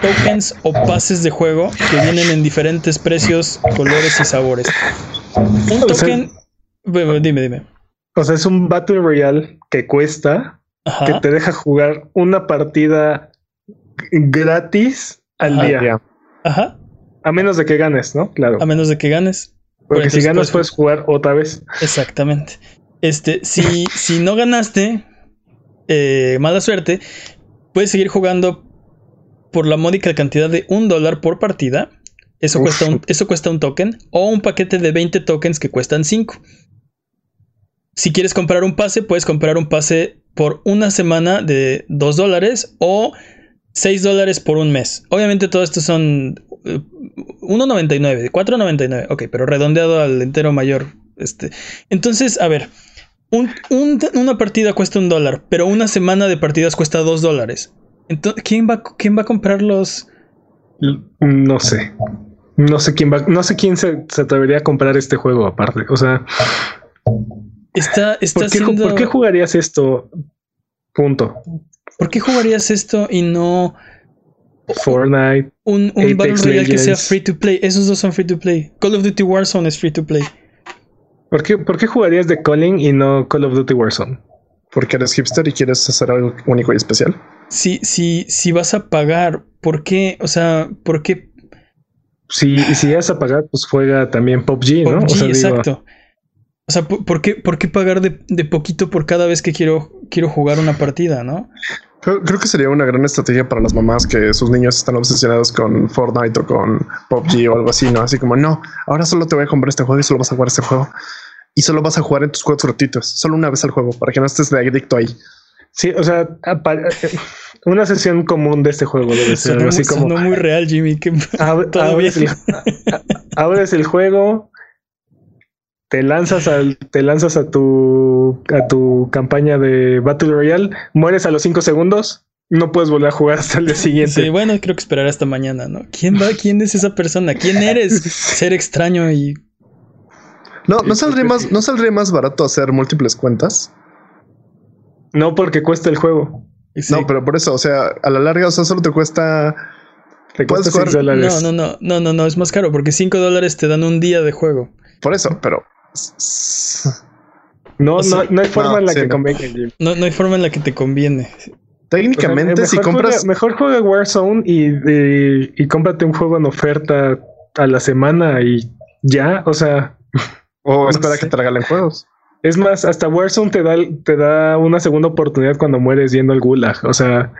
tokens o pases de juego que vienen en diferentes precios, colores y sabores. Un token... Dime, dime. O sea, es un Battle Royale que cuesta que te deja jugar una partida gratis al día. Ajá. A menos de que ganes, ¿no? Claro. A menos de que ganes. Porque si ganas puedes jugar otra vez. Exactamente. Este, si, si no ganaste, eh, mala suerte, puedes seguir jugando por la módica cantidad de un dólar por partida. Eso cuesta, un, eso cuesta un token. O un paquete de 20 tokens que cuestan 5. Si quieres comprar un pase, puedes comprar un pase por una semana de 2 dólares o 6 dólares por un mes. Obviamente todo esto son 1.99, eh, 4.99. Ok, pero redondeado al entero mayor. Este. Entonces, a ver. una partida cuesta un dólar, pero una semana de partidas cuesta 2 dólares. Entonces, ¿quién va, ¿quién va a comprar los...? No sé. No sé quién va, no sé quién se, atrevería a comprar este juego aparte. O sea, está, está ¿por, qué, ¿por qué jugarías esto? Punto. ¿Por qué jugarías esto y no Fortnite? Un, un Battle Royale que sea free to play. Esos dos son free to play. Call of Duty Warzone es free to play. ¿Por qué, ¿Por qué jugarías de Calling y no Call of Duty Warzone? Porque eres hipster y quieres hacer algo único y especial. Si, si, si vas a pagar, ¿por qué? O sea, ¿por qué si, si vas a pagar, pues juega también PUBG, ¿no? PUBG, exacto. O sea, ¿por qué, por qué pagar de, de, poquito por cada vez que quiero, quiero jugar una partida, no? Creo, creo, que sería una gran estrategia para las mamás que sus niños están obsesionados con Fortnite o con PUBG o algo así, ¿no? Así como, no, ahora solo te voy a comprar este juego y solo vas a jugar este juego. Y solo vas a jugar en tus juegos gratuitos, solo una vez al juego, para que no estés de adicto ahí. Sí, o sea, eh, una sesión común de este juego debe ser así como. muy real, Jimmy. Que abres, el, abres, el, juego, te lanzas al, te lanzas a tu a tu campaña de Battle Royale, mueres a los 5 segundos, no puedes volver a jugar hasta el día siguiente. Sí, bueno, creo que esperar hasta mañana, ¿no? ¿Quién va? ¿Quién es esa persona? ¿Quién eres? Ser extraño y. No, no saldría más, no saldría más barato hacer múltiples cuentas. No, porque cuesta el juego. No, pero por eso, o sea, a la larga, o sea, solo te cuesta. Te cuesta dólares. No, no, no, no, no, no, es más caro porque 5 dólares te dan un día de juego. Por eso, pero. No, no, no hay forma en la que conviene. No, no hay forma en la que te conviene. Técnicamente, si compras. mejor juega Warzone y, y, y cómprate un juego en oferta a la semana y ya, o sea. O espera que te regalen juegos. Es más, hasta Warzone te da, te da una segunda oportunidad cuando mueres yendo al gulag. O sea.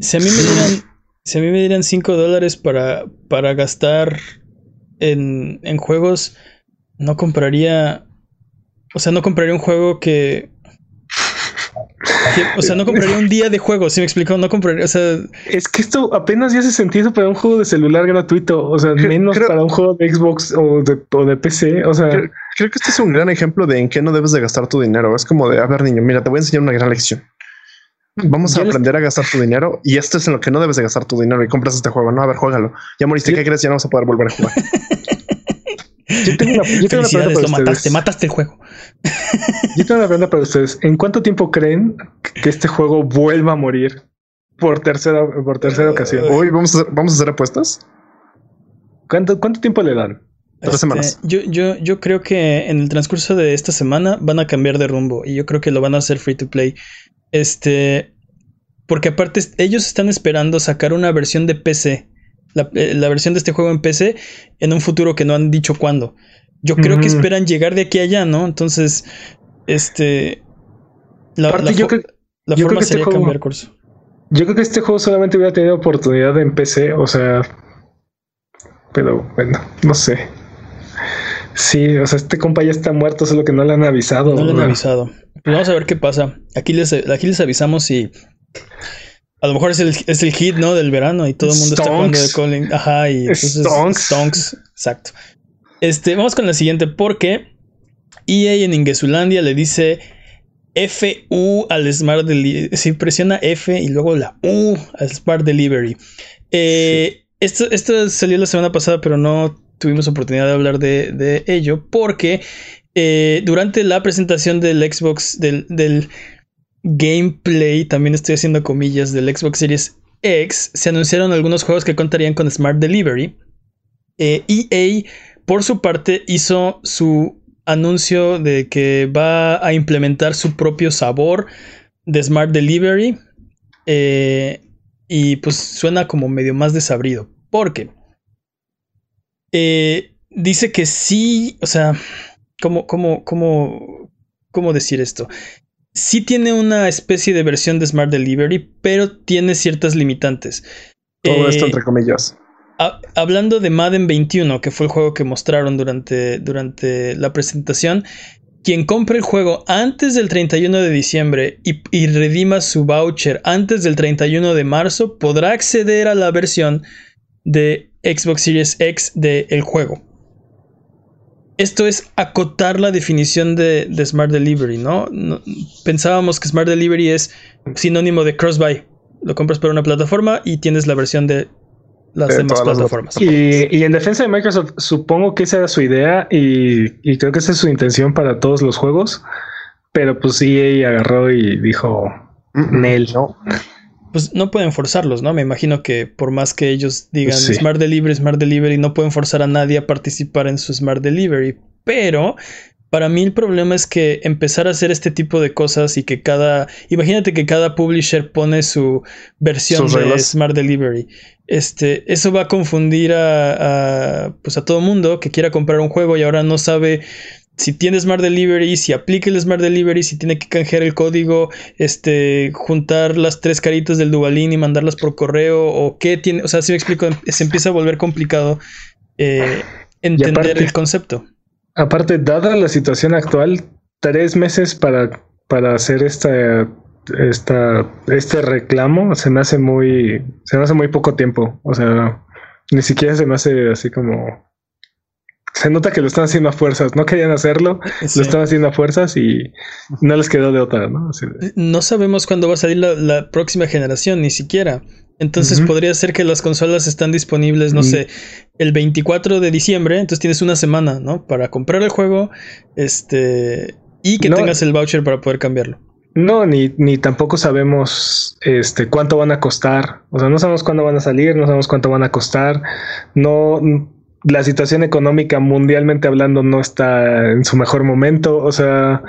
Si a mí me dieran. Si a mí me dieran 5 dólares para, para gastar en, en juegos, no compraría. O sea, no compraría un juego que. o sea, no compraría un día de juego, si me explico, no compraría, o sea... Es que esto apenas ya hace sentido para un juego de celular gratuito, o sea, menos para un juego de Xbox o de, o de PC, o sea... Creo que este es un gran ejemplo de en qué no debes de gastar tu dinero. Es como de, a ver, niño, mira, te voy a enseñar una gran lección. Vamos a aprender a gastar tu dinero y esto es en lo que no debes de gastar tu dinero y compras este juego. No, a ver, juégalo. Ya moriste, ¿qué crees? Ya no vas a poder volver a jugar. yo tengo una, yo tengo una pregunta para lo mataste, mataste el juego. yo tengo una pregunta para ustedes. ¿En cuánto tiempo creen que este juego vuelva a morir por tercera, por tercera ocasión? Hoy vamos a hacer, vamos a hacer apuestas. ¿Cuánto, ¿Cuánto tiempo le dan? Tres semanas. Este, yo, yo, yo creo que en el transcurso de esta semana van a cambiar de rumbo y yo creo que lo van a hacer free to play. Este, porque aparte ellos están esperando sacar una versión de PC, la, eh, versión de este juego en PC en un futuro que no han dicho cuándo. Yo creo que esperan llegar de aquí a allá, ¿no? Entonces, este, la, la, yo la forma este sería cambiar curso. Yo creo que este juego solamente hubiera tenido oportunidad en PC, o sea, pero bueno, no sé. Sí, o sea, este compa ya está muerto, solo que no le han avisado. No le han avisado. Pues vamos a ver qué pasa. Aquí les, aquí les avisamos y a lo mejor es el, es el hit, ¿no? Del verano y todo el mundo está jugando de Colin. Ajá, y entonces Stonks. Exacto. Este, vamos con la siguiente porque EA en Ingesulandia le dice FU al Smart Delivery. Sí, presiona F y luego la U al Smart Delivery. Eh, esto, esto salió la semana pasada, pero no tuvimos oportunidad de hablar de, ello porque eh, durante la presentación del Xbox, del, gameplay, también estoy haciendo comillas, del Xbox Series X, se anunciaron algunos juegos que contarían con Smart Delivery. EA, eh, e por su parte, hizo su anuncio de que va a implementar su propio sabor de Smart Delivery. Eh, y pues suena como medio más desabrido. Porque eh, dice que sí, o sea, ¿cómo, cómo, cómo, cómo decir esto? Sí tiene una especie de versión de Smart Delivery, pero tiene ciertas limitantes. Todo esto entre comillas. hablando de Madden 21, que fue el juego que mostraron durante, durante la presentación, quien compre el juego antes del 31 de diciembre y, redima su voucher antes del 31 de marzo podrá acceder a la versión de Xbox Series X del juego. Esto es acotar la definición de, Smart Delivery, ¿no? Pensábamos que Smart Delivery es sinónimo de cross-buy. Lo compras por una plataforma y tienes la versión de las demás plataformas. Y, en defensa de Microsoft, supongo que esa era su idea y, creo que esa es su intención para todos los juegos. Pero pues sí, agarró y dijo, Nel, ¿no? Pues no pueden forzarlos, ¿no? Me imagino que por más que ellos digan Smart Delivery, Smart Delivery, no pueden forzar a nadie a participar en su Smart Delivery. Pero para mí el problema es que empezar a hacer este tipo de cosas y que cada, imagínate que cada publisher pone su versión de Smart Delivery. Este, eso va a confundir a, a, pues a todo mundo que quiera comprar un juego y ahora no sabe si tiene Smart Delivery, si aplica el Smart Delivery, si tiene que canjear el código, este, juntar las tres caritas del Dubalín y mandarlas por correo o qué tiene, o sea, si me explico, se empieza a volver complicado eh, entender el concepto. Aparte, dada la situación actual, tres meses para, para hacer esta, esta, este reclamo se me hace muy, se me hace muy poco tiempo. O sea, ni siquiera se me hace así como se nota que lo están haciendo a fuerzas. No querían hacerlo, lo están haciendo a fuerzas y no les quedó de otra, ¿no? No sabemos cuándo va a salir la, próxima generación, ni siquiera. Entonces podría ser que las consolas están disponibles, no sé, el 24 de diciembre, entonces tienes una semana, ¿no? Para comprar el juego, este, y que tengas el voucher para poder cambiarlo. No, ni, ni tampoco sabemos este cuánto van a costar. O sea, no sabemos cuándo van a salir, no sabemos cuánto van a costar. No, la situación económica mundialmente hablando no está en su mejor momento. O sea,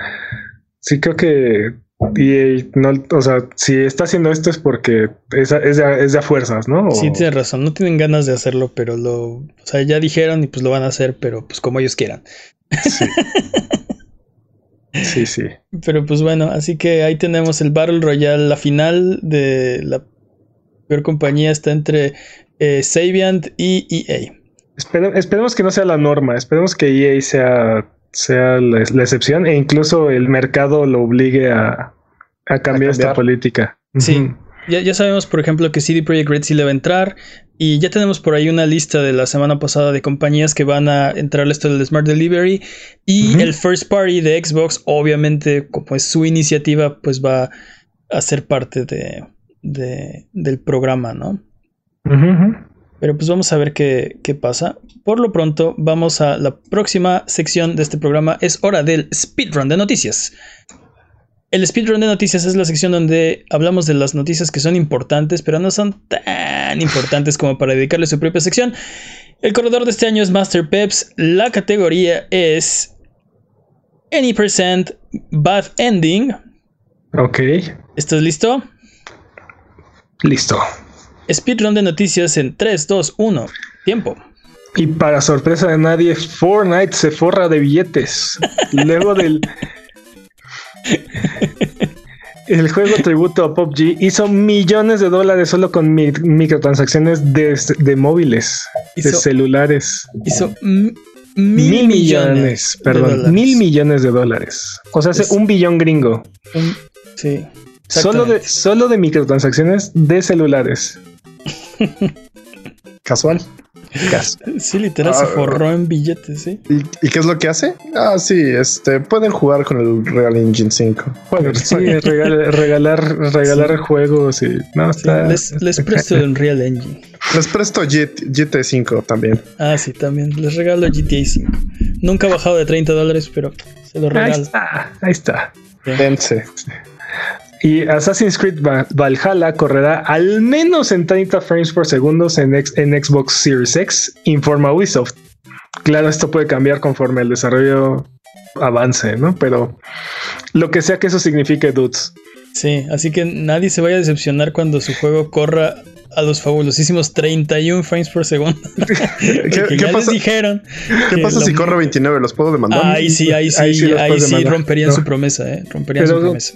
sí creo que y no, o sea, si está haciendo esto es porque es, es, de, es de a fuerzas, ¿no? Sí, tienes razón, no tienen ganas de hacerlo, pero lo, o sea, ya dijeron y pues lo van a hacer, pero pues como ellos quieran. Sí. sí, sí. Pero pues bueno, así que ahí tenemos el Battle Royale, la final de la peor compañía está entre eh, Sabiant y EA. Esperemos que no sea la norma, esperemos que EA sea sea la, excepción e incluso el mercado lo obligue a, cambiar, esta política. Sí. Ya, ya, sabemos, por ejemplo, que CD Projekt Red sí le va a entrar. Y ya tenemos por ahí una lista de la semana pasada de compañías que van a entrar a esto del Smart Delivery. Y el First Party de Xbox, obviamente, como es su iniciativa, pues va a ser parte de, del programa, ¿no? Pero pues vamos a ver qué, qué, pasa. Por lo pronto, vamos a la próxima sección de este programa. Es hora del speedrun de noticias. El speedrun de noticias es la sección donde hablamos de las noticias que son importantes, pero no son tan importantes como para dedicarle su propia sección. El corredor de este año es Master Peps. La categoría es Any Percent Bad Ending. Ok. ¿Estás listo? Listo. Speedrun de noticias en 3, 2, 1. Tiempo. Y para sorpresa de nadie, Fortnite se forra de billetes. Luego del. El juego tributo a PUBG hizo millones de dólares solo con microtransacciones de, móviles, de celulares. Hizo mil, millones, perdón, mil millones de dólares. O sea, hace un billón gringo. sí. Solo de, solo de microtransacciones de celulares. Casual. Sí, literal, se ah, forró en billetes, ¿sí? ¿Y, qué es lo que hace? Ah, sí, este, pueden jugar con el Real Engine 5. Bueno, sí, regalar, regalar juegos y no, les, presto el Real Engine. Les presto GT, 5 también. Ah, sí, también. Les regalo GTA 5. Nunca ha bajado de 30 dólares, pero se lo regalo. Ahí está, ahí está. Dense. Y Assassin's Creed Valhalla correrá al menos en 30 frames por segundo en, Xbox Series X, informa Ubisoft. Claro, esto puede cambiar conforme el desarrollo avance, ¿no? Pero lo que sea que eso signifique, dudes. Sí, así que nadie se vaya a decepcionar cuando su juego corra a los fabulosísimos 31 frames por segundo. ¿Qué, ya pasa, les dijeron. ¿qué pasa si corre 29? ¿Los puedo demandar? Ahí sí, ahí sí, ahí sí, ahí sí romperían no. su promesa, ¿eh? Romperían Pero su promesa.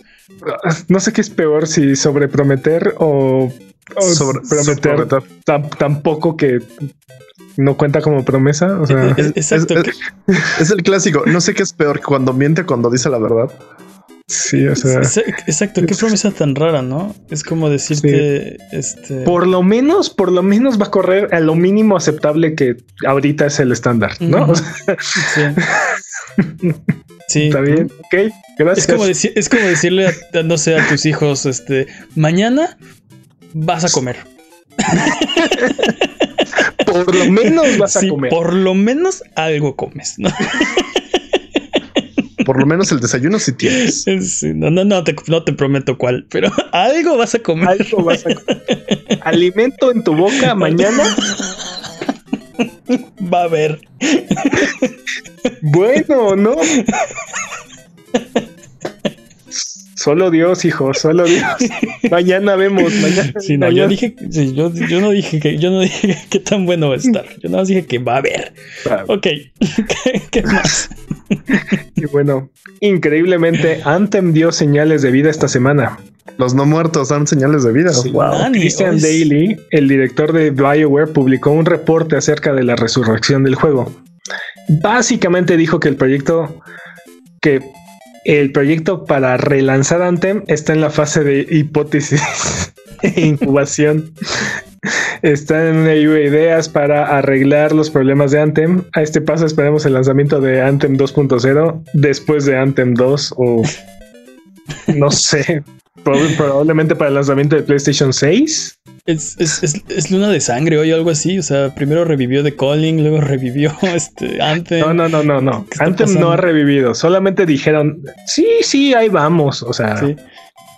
No sé qué es peor, si sobreprometer o, o sobre, prometer tan, tan poco que no cuenta como promesa. O sea, es, exacto. Es, es, el clásico. No sé qué es peor cuando miente cuando dice la verdad. Sí, o sea. Exacto, qué promesa tan rara, ¿no? Es como decirte. Sí. Este... Por lo menos, por lo menos va a correr a lo mínimo aceptable que ahorita es el estándar, ¿no? Uh -huh. sí. sí. Está bien, ok, gracias. Es como, es como decirle, a, no sé, a tus hijos, este, mañana vas a comer. por lo menos vas sí, a comer. Por lo menos algo comes, ¿no? Por lo menos el desayuno si sí tienes. Sí, no, no, no te, no te prometo cuál, pero algo vas a comer. Algo vas a comer. Alimento en tu boca mañana. Va a haber. Bueno, ¿no? Solo Dios, hijo, solo Dios. mañana vemos, mañana. Sí, no, mañana. yo dije, sí, yo, yo, no dije que, yo no dije que tan bueno va a estar. Yo nada más dije que va a haber. Ah. Ok, ¿Qué, ¿Qué, más? y bueno, increíblemente, Anthem dio señales de vida esta semana. Los no muertos dan señales de vida. Sí, wow. Christian es... Daly, el director de BioWare, publicó un reporte acerca de la resurrección del juego. Básicamente dijo que el proyecto que el proyecto para relanzar Anthem está en la fase de hipótesis e incubación. Están en una lluvia de ideas para arreglar los problemas de Anthem. A este paso esperemos el lanzamiento de Anthem 2.0 después de Anthem 2 o no sé, probablemente para el lanzamiento de PlayStation 6. Es, es, es, es, luna de sangre hoy algo así. O sea, primero revivió The Calling, luego revivió este Anthem. No, no, no, no, no. Anthem no ha revivido. Solamente dijeron, sí, sí, ahí vamos. O sea, sí.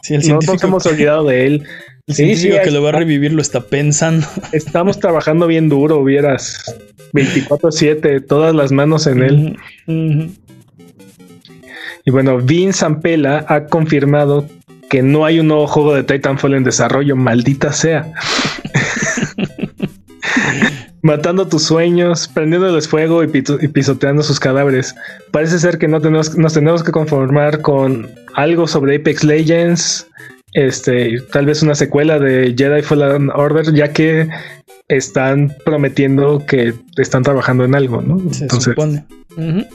Sí, el no nos hemos olvidado de él. El sí, sí, que lo va a revivir lo está pensando. Estamos trabajando bien duro, vieras. 24-7, todas las manos en él. Uh -huh. Y bueno, Vince Zampella ha confirmado que no hay un nuevo juego de Titanfall en desarrollo, maldita sea. Matando tus sueños, prendiéndoles fuego y, y, pisoteando sus cadáveres. Parece ser que no tenemos, nos tenemos que conformar con algo sobre Apex Legends, este, tal vez una secuela de Jedi Fallen Order, ya que están prometiendo que están trabajando en algo, ¿no? Se Entonces, supone. Uh -huh.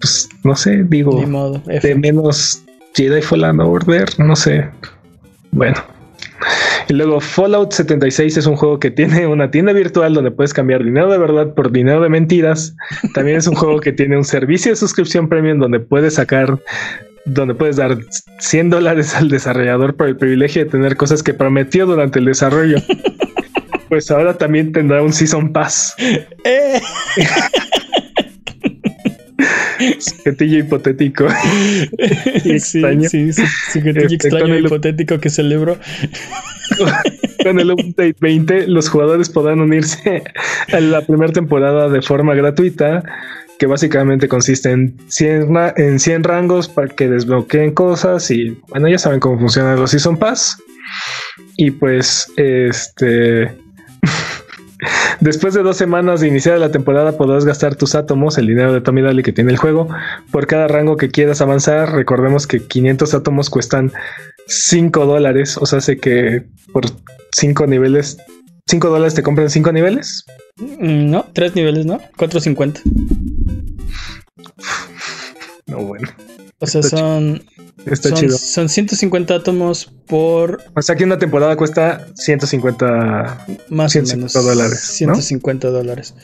Pues no sé, digo, Ni modo, de menos Jedi Fallen Order, no sé. Bueno. Y luego Fallout 76 es un juego que tiene una tienda virtual donde puedes cambiar dinero de verdad por dinero de mentiras. También es un juego que tiene un servicio de suscripción premium donde puedes sacar, donde puedes dar 100 dólares al desarrollador por el privilegio de tener cosas que prometió durante el desarrollo. Pues ahora también tendrá un Season Pass. Eh. Sujetillo hipotético. sí, sí, sí, sujetillo este, extraño e hipotético que celebro. con el update 20, los jugadores podrán unirse a la primera temporada de forma gratuita, que básicamente consiste en 100, en 100 rangos para que desbloqueen cosas y bueno, ya saben cómo funcionan los Season Pass. Y pues, este... Después de dos semanas de iniciar la temporada podrás gastar tus átomos, el dinero de Tommy Daly que tiene el juego, por cada rango que quieras avanzar. Recordemos que 500 átomos cuestan 5 dólares, o sea, hace que por 5 niveles, 5 dólares te compran 5 niveles. No, 3 niveles, ¿no? 4.50. No, bueno. O sea, son... Está son, chido. son 150 átomos por O sea que una temporada cuesta 150 más 150 o menos dólares. 150 ¿no? dólares.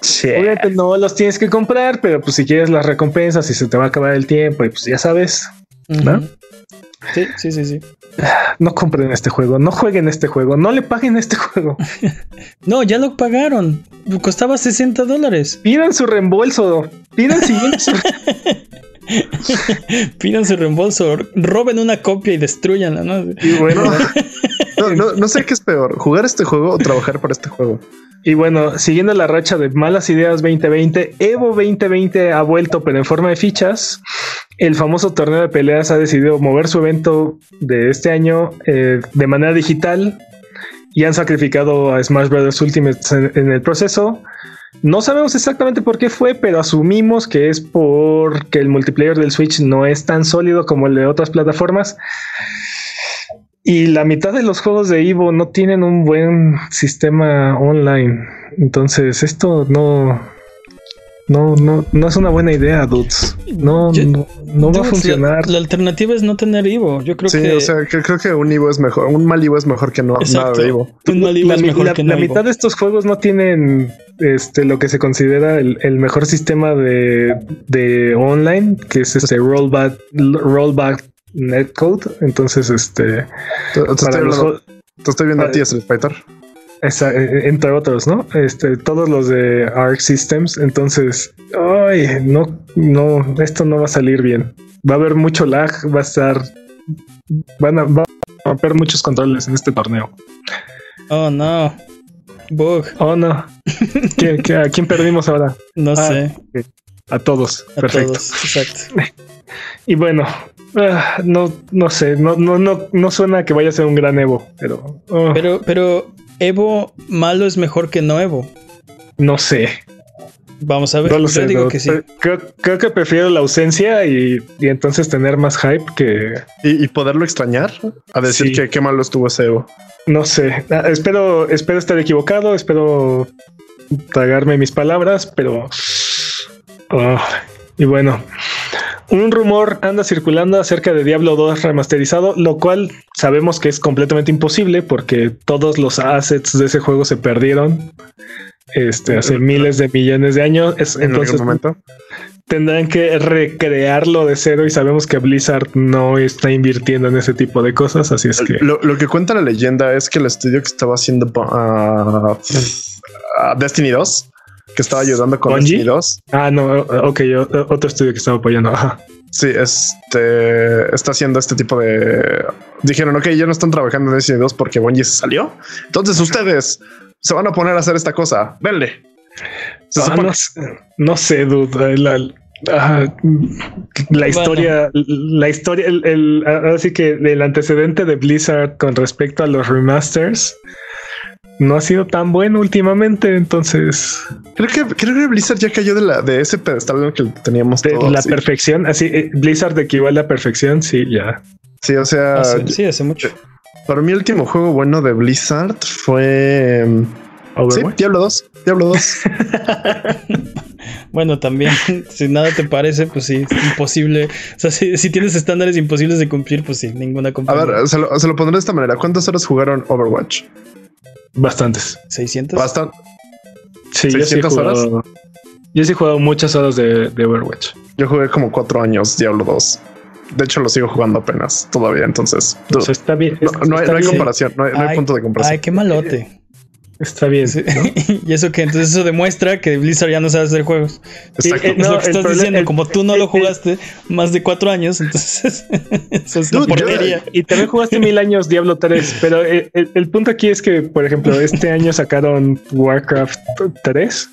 Sí. Obviamente no los tienes que comprar, pero pues si quieres las recompensas y se te va a acabar el tiempo, y pues ya sabes, ¿no? Uh -huh. Sí, sí, sí, sí. No compren este juego, no jueguen este juego, no le paguen este juego. no, ya lo pagaron. Costaba 60 dólares. Pidan su reembolso. Pidan su Pidan su reembolso, roben una copia y destruyanla, ¿no? Y bueno, no, no, no, sé qué es peor, jugar este juego o trabajar para este juego. Y bueno, siguiendo la racha de malas ideas 2020, Evo 2020 ha vuelto, pero en forma de fichas. el famoso torneo de peleas ha decidido mover su evento de este año eh, de manera digital y han sacrificado a Smash Bros. Ultimate en, en, el proceso. No sabemos exactamente por qué fue, pero asumimos que es porque el multiplayer del Switch no es tan sólido como el de otras plataformas. Y la mitad de los juegos de Evo no tienen un buen sistema online. Entonces, esto no, no, no, no es una buena idea, dudes. No, Yo- no, no va a funcionar. La, la alternativa es no tener Evo. Yo creo Sí, que o sea, que creo que un Ivo es mejor. Un mal Ivo es mejor que no nada de Ivo. un mal la, es mejor la- que no la mitad de estos juegos no tienen este lo que se considera el, el mejor sistema de, de online, que es este rollback, rollback netcode. Entonces, este Te, te estoy, para los hablando- juegos- te estoy viendo a ti, Street Fighter. Esa- eh, entre otros, ¿no? Este, todos los de Arc Systems. Entonces, ay, no, no, esto no va a salir bien. Va a haber mucho lag, va a estar, van a, va a romper muchos controles en este torneo. Oh, no. Bug. Oh, no. ¿Qué- qué- a quién perdimos ahora? No Ah, sé. A todos. A Perfecto. todos. Exacto. Y bueno, ah, no, no sé, no, no, no, no suena a que vaya a ser un gran Evo, pero, oh, Pero, pero Evo malo es mejor que no Evo. no sé. Vamos a ver. No lo Yo sé. digo no. que sí. creo, creo que prefiero la ausencia y, y entonces tener más hype que Y, y poderlo extrañar a decir Sí. que qué malo estuvo ese Evo. no sé. Ah, Espero, espero estar equivocado, espero tragarme mis palabras, pero oh, y bueno. Un rumor anda circulando acerca de Diablo 2 remasterizado, lo cual sabemos que es completamente imposible porque todos los assets de ese juego se perdieron este, hace miles de millones de años. Es- En entonces algún momento. tendrán que recrearlo de cero y sabemos que Blizzard no está invirtiendo en ese tipo de cosas, así es que Lo, lo que cuenta la leyenda es que el estudio que estaba haciendo ah, ah, Destiny 2, que estaba ayudando con ¿Bungie? Destiny 2, ah no, ok, yo- otro estudio que estaba apoyando. Ajá. sí, este está haciendo este tipo de. Dijeron, ok, ya no están trabajando en Destiny 2 porque Bungie se salió. Entonces ustedes se van a poner a hacer esta cosa. Venle. Se Ah, supone- no, sé- no sé, dude. La, ah, la historia, la historia, el, el- así que el antecedente de Blizzard con respecto a los remasters no ha sido tan bueno últimamente. Entonces, creo que creo que Blizzard ya cayó de la de ese pedestal en el que teníamos de todos. la sí. perfección, así eh, Blizzard equivale a perfección. Sí, ya. Sí, o sea, Hace- sí, hace mucho. para mí el último juego bueno de Blizzard fue sí, Overwatch. Diablo 2. Diablo 2. Bueno, también, si nada te parece, pues sí, es imposible. O sea, si, si tienes estándares imposibles de cumplir, pues sí, ninguna A compañía. ver, se lo, se lo pondré de esta manera. ¿Cuántas horas jugaron Overwatch? Bastantes. 600. Bastante. Sí, yo sí he 600 horas. Yo sí he jugado muchas horas de, de Overwatch. Yo jugué como cuatro años Diablo 2. De hecho, lo sigo jugando apenas todavía. Entonces, está bien. no, no hay, comparación. No hay, no hay Ay, punto de comparación. Ay, qué malote. Está bien. Sí. y eso que entonces eso demuestra que Blizzard ya no sabe hacer juegos. Exacto. eh, Es No, lo que estás problema- diciendo. el- Como tú no lo el- jugaste más de cuatro años, entonces eso es yo- porquería. Y también jugaste mil años Diablo 3, pero el, el- el punto aquí es que, por ejemplo, este año sacaron Warcraft 3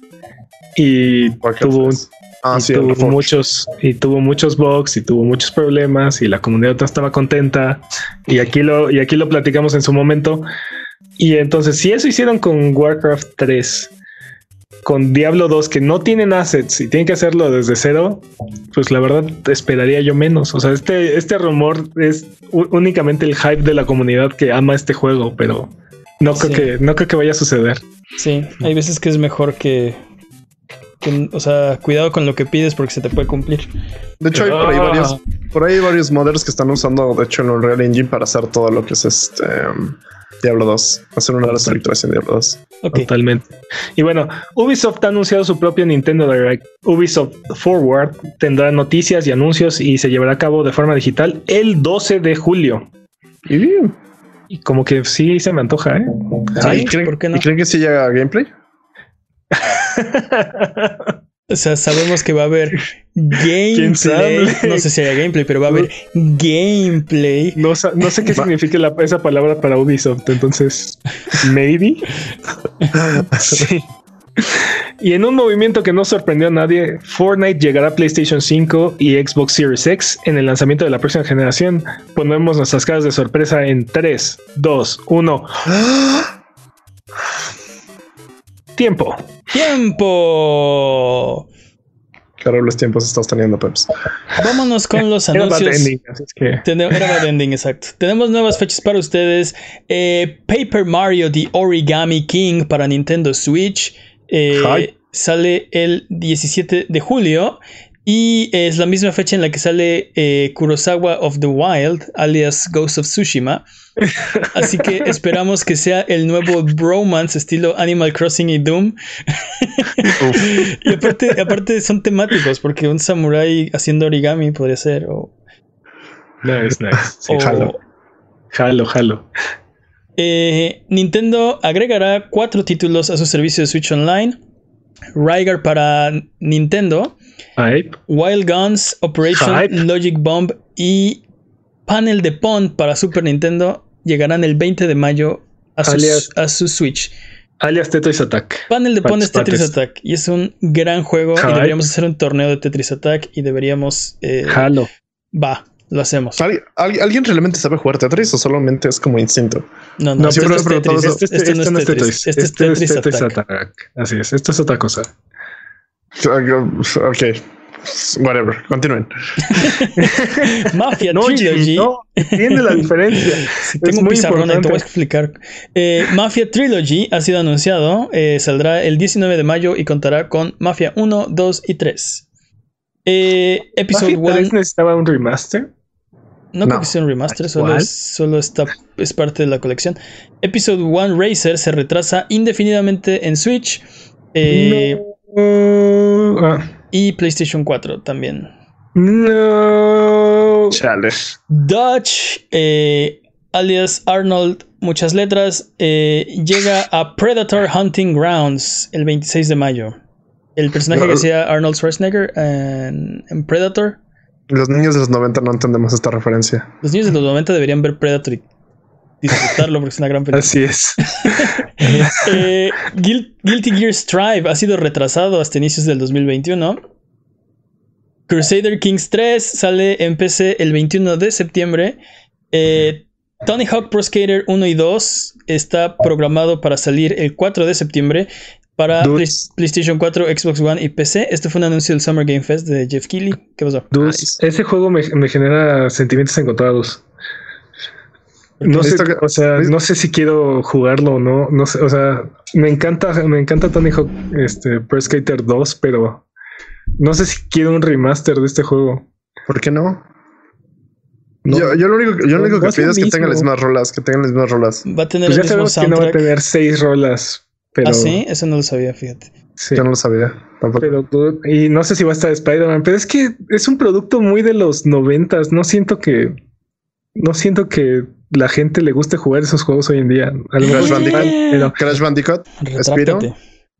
y Warcraft tuvo, un- 3. Ah, y sí, el tuvo Reforged. muchos y tuvo muchos bugs y tuvo muchos problemas y la comunidad no estaba contenta y aquí lo y aquí lo platicamos en su momento y entonces si eso hicieron con Warcraft 3 con Diablo 2 que no tienen assets y tienen que hacerlo desde cero pues la verdad esperaría yo menos o sea este este rumor es únicamente el hype de la comunidad que ama este juego pero no creo Sí. que no creo que vaya a suceder Sí, hay veces que es mejor que, que- o sea, cuidado con lo que pides porque se te puede cumplir. De hecho, hay por ahí Ah. varios, por ahí varios modders que están usando, de hecho, el Unreal Engine para hacer todo lo que es este um, Diablo 2. Hacer una reestructuración de Diablo 2. Ok. Totalmente. Y bueno, Ubisoft ha anunciado su propio Nintendo Direct. Ubisoft Forward tendrá noticias y anuncios y se llevará a cabo de forma digital el 12 de julio. Y como que sí se me antoja, ¿eh? Sí, ¿y, creen, ¿por qué no? ¿Y creen que sí llega gameplay? O sea, sabemos que va a haber gameplay. No sé si haya gameplay, pero va a haber gameplay. No, sé qué significa la- esa palabra para Ubisoft, entonces, maybe. Sí. Y en un movimiento que no sorprendió a nadie, Fortnite llegará a PlayStation 5 y Xbox Series X en el lanzamiento de la próxima generación. Ponemos nuestras caras de sorpresa en 3, 2, 1. Tiempo. ¡Tiempo! Qué horribles tiempos estás teniendo, Peps. Vámonos con los Era bad anuncios. ending, así es que- Tene- Era bad ending, exacto. Tenemos nuevas fechas para ustedes. Eh, Paper Mario The Origami King para Nintendo Switch. eh, sale el 17 de julio. Y es la misma fecha en la que sale eh, Kurosawa of the Wild, alias Ghost of Tsushima. Así que esperamos que sea el nuevo bromance estilo Animal Crossing y Doom. y aparte, aparte son temáticos, porque un samurái haciendo origami podría ser. O, Nice, nice. Sí, o- jalo. Jalo, jalo. Eh, Nintendo agregará cuatro títulos a su servicio de Switch Online. Rygar para Nintendo, Hype. Wild Guns, Operation Hype. Logic Bomb y Panel de Pond para Super Nintendo llegarán el 20 de mayo a su, Alias- a su Switch. Alias Tetris Attack. Panel de Pond es Tetris. Attack y es un gran juego y deberíamos hacer un torneo de Tetris Attack y deberíamos... eh, Jalo. va, lo hacemos. ¿Al- al- ¿Alguien realmente sabe jugar Tetris o solamente es como instinto? No, no, No, es Tetris. Este, este no es Tetris. Este es Tetris Attack. Attack. Así es, esto es otra cosa. Ok. Whatever. Continúen. Mafia No, Trilogy. No, entiende la diferencia. Sí, Es tengo un muy pizarrón ahí, te voy a explicar. Eh, Mafia Trilogy ha sido anunciado. eh, saldrá el 19 de mayo y contará con Mafia 1, 2 y 3. Eh, episode Mafia 3 1. necesitaba un remaster. No, creo No. que sea un remaster, solo, solo está, es parte de la colección. Episode 1 Racer se retrasa indefinidamente en Switch. eh, No. Ah, Y PlayStation 4 también. no. Chale. Dutch, eh, alias Arnold, muchas letras, eh, llega a Predator Hunting Grounds el 26 de mayo. El personaje que hacía Arnold Schwarzenegger en, en Predator. Los niños de los 90 no entendemos esta referencia. Los niños de los 90 deberían ver Predator y disfrutarlo porque es una gran película. Así es. Eh, Guil- Guilty Gear Strive ha sido retrasado hasta inicios del 2021. Crusader Kings 3 sale en PC el 21 de septiembre. Eh, Tony Hawk Pro Skater 1 y 2 está programado para salir el 4 de septiembre para Dude. Play- PlayStation 4, Xbox One y PC. Este fue un anuncio del Summer Game Fest de Jeff Keighley. ¿Qué pasó? Dus, ese juego me, me genera sentimientos encontrados. No sé, que- o sea, no sé si quiero jugarlo o no. No sé, o sea, me encanta, me encanta Tony Hawk este, Pro Skater 2, pero no sé si quiero un remaster de este juego. ¿Por qué no? No. yo, yo lo único, yo lo No, único que pido es que tengan las mismas rolas, que tengan las mismas rolas. Va a tener Pues ya mismo sabemos que no va a tener seis rolas, pero ah, sí, eso no lo sabía, fíjate. sí. Yo no lo sabía tampoco. Pero y no sé si va a estar Spider-Man, pero es que es un producto muy de los noventas. No siento que no siento que la gente le guste jugar esos juegos hoy en día. A lo mejor Crash Bandicoot. pero Crash Bandicoot, Spiro.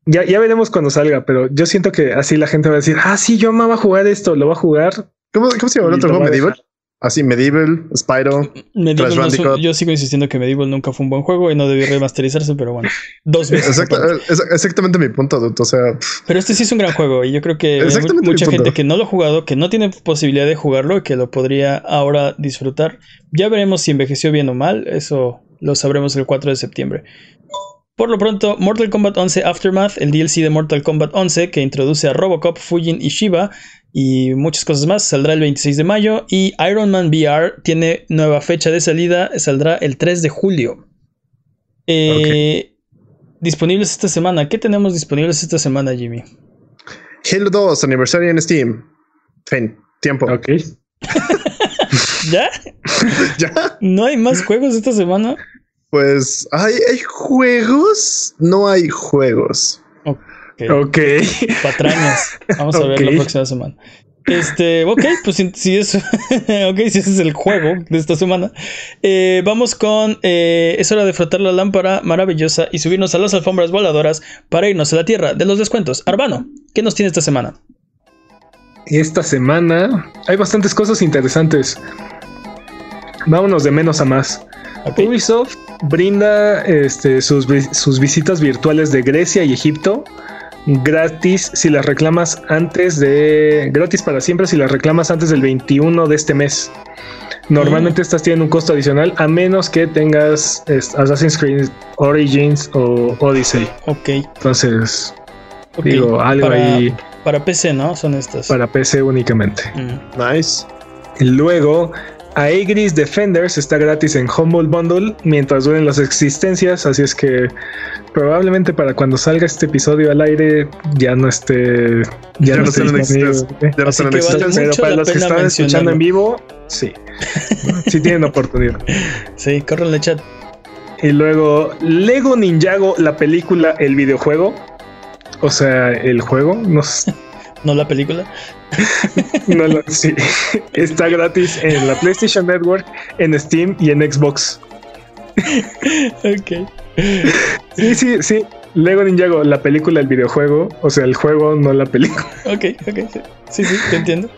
Ya, ya veremos cuando salga, pero yo siento que así la gente va a decir, ah, sí, yo amaba jugar esto, lo va a jugar. ¿Cómo, cómo se llama el otro juego? Medieval. Así, Medieval, Spyro. Medieval no yo sigo insistiendo que Medieval nunca fue un buen juego y no debió remasterizarse, pero bueno, dos veces. Es exactamente mi punto, dude. O sea, pff, Pero este sí es un gran juego y yo creo que hay mucha gente que no lo ha jugado, que no tiene posibilidad de jugarlo y que lo podría ahora disfrutar. Ya veremos si envejeció bien o mal, eso lo sabremos el 4 de septiembre. Por lo pronto, Mortal Kombat 11 Aftermath, el DLC de Mortal Kombat 11 que introduce a Robocop, Fujin y Shiva y muchas cosas más, saldrá el 26 de mayo y Iron Man VR tiene nueva fecha de salida, saldrá el 3 de julio. Eh, Disponibles esta semana. ¿Qué tenemos disponibles esta semana, Jimmy? Halo 2, aniversario en Steam. Fin, tiempo. Ok. ¿Ya? ¿Ya? ¿No hay más juegos esta semana? Pues, ¿hay, ¿hay juegos? No hay juegos. Ok. Ok. Patrañas. Vamos a ver la próxima semana. Este, ok, pues si, si es, si ese es el juego de esta semana, eh, vamos con, eh, es hora de frotar la lámpara maravillosa y subirnos a las alfombras voladoras para irnos a la tierra de los descuentos. Arbano, ¿qué nos tiene esta semana? Esta semana hay bastantes cosas interesantes. Vámonos de menos a más. Ubisoft brinda este, sus, sus visitas virtuales de Grecia y Egipto gratis si las reclamas antes de. Gratis para siempre si las reclamas antes del 21 de este mes. Normalmente estas tienen un costo adicional a menos que tengas es, Assassin's Creed Origins o Odyssey. Ok. Entonces, ok. digo, algo para, ahí Para PC, ¿no? Son estas. para PC únicamente. Mm. Nice. Y Luego, Aegris Defenders está gratis en Humble Bundle mientras duren las existencias, así es que probablemente para cuando salga este episodio al aire ya no esté Ya ya, no no esté disponible. existencia. Ya no Así que vale. Pero para los que están escuchando en vivo, sí, sí tienen oportunidad. Sí, corre en el chat. Y luego Lego Ninjago, la película, el videojuego, o sea, el juego, no, No la película. no lo- sí, está gratis en la PlayStation Network, en Steam y en Xbox. Ok. Sí, sí, sí. Lego Ninjago, la película, el videojuego, o sea, el juego, no la película. Ok, ok. Sí, sí, sí, te entiendo.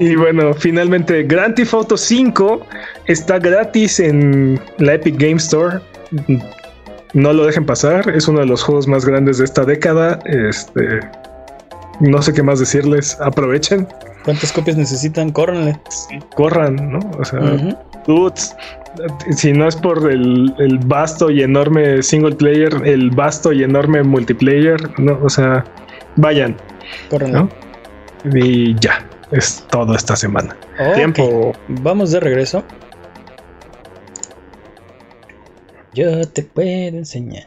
Y bueno, finalmente Grand Theft Auto 5 está gratis en la Epic Game Store. No lo dejen pasar, es uno de los juegos más grandes de esta década. Este, no sé qué más decirles, aprovechen, ¿Cuántas copias necesitan? Córrenle. corran, ¿no? O sea, dudes, si no es por el, el vasto y enorme single player, el vasto y enorme multiplayer, no, o sea, vayan, Córrenle. ¿no? Y ya, es todo esta semana. Tiempo. Vamos de regreso. Yo te puedo enseñar.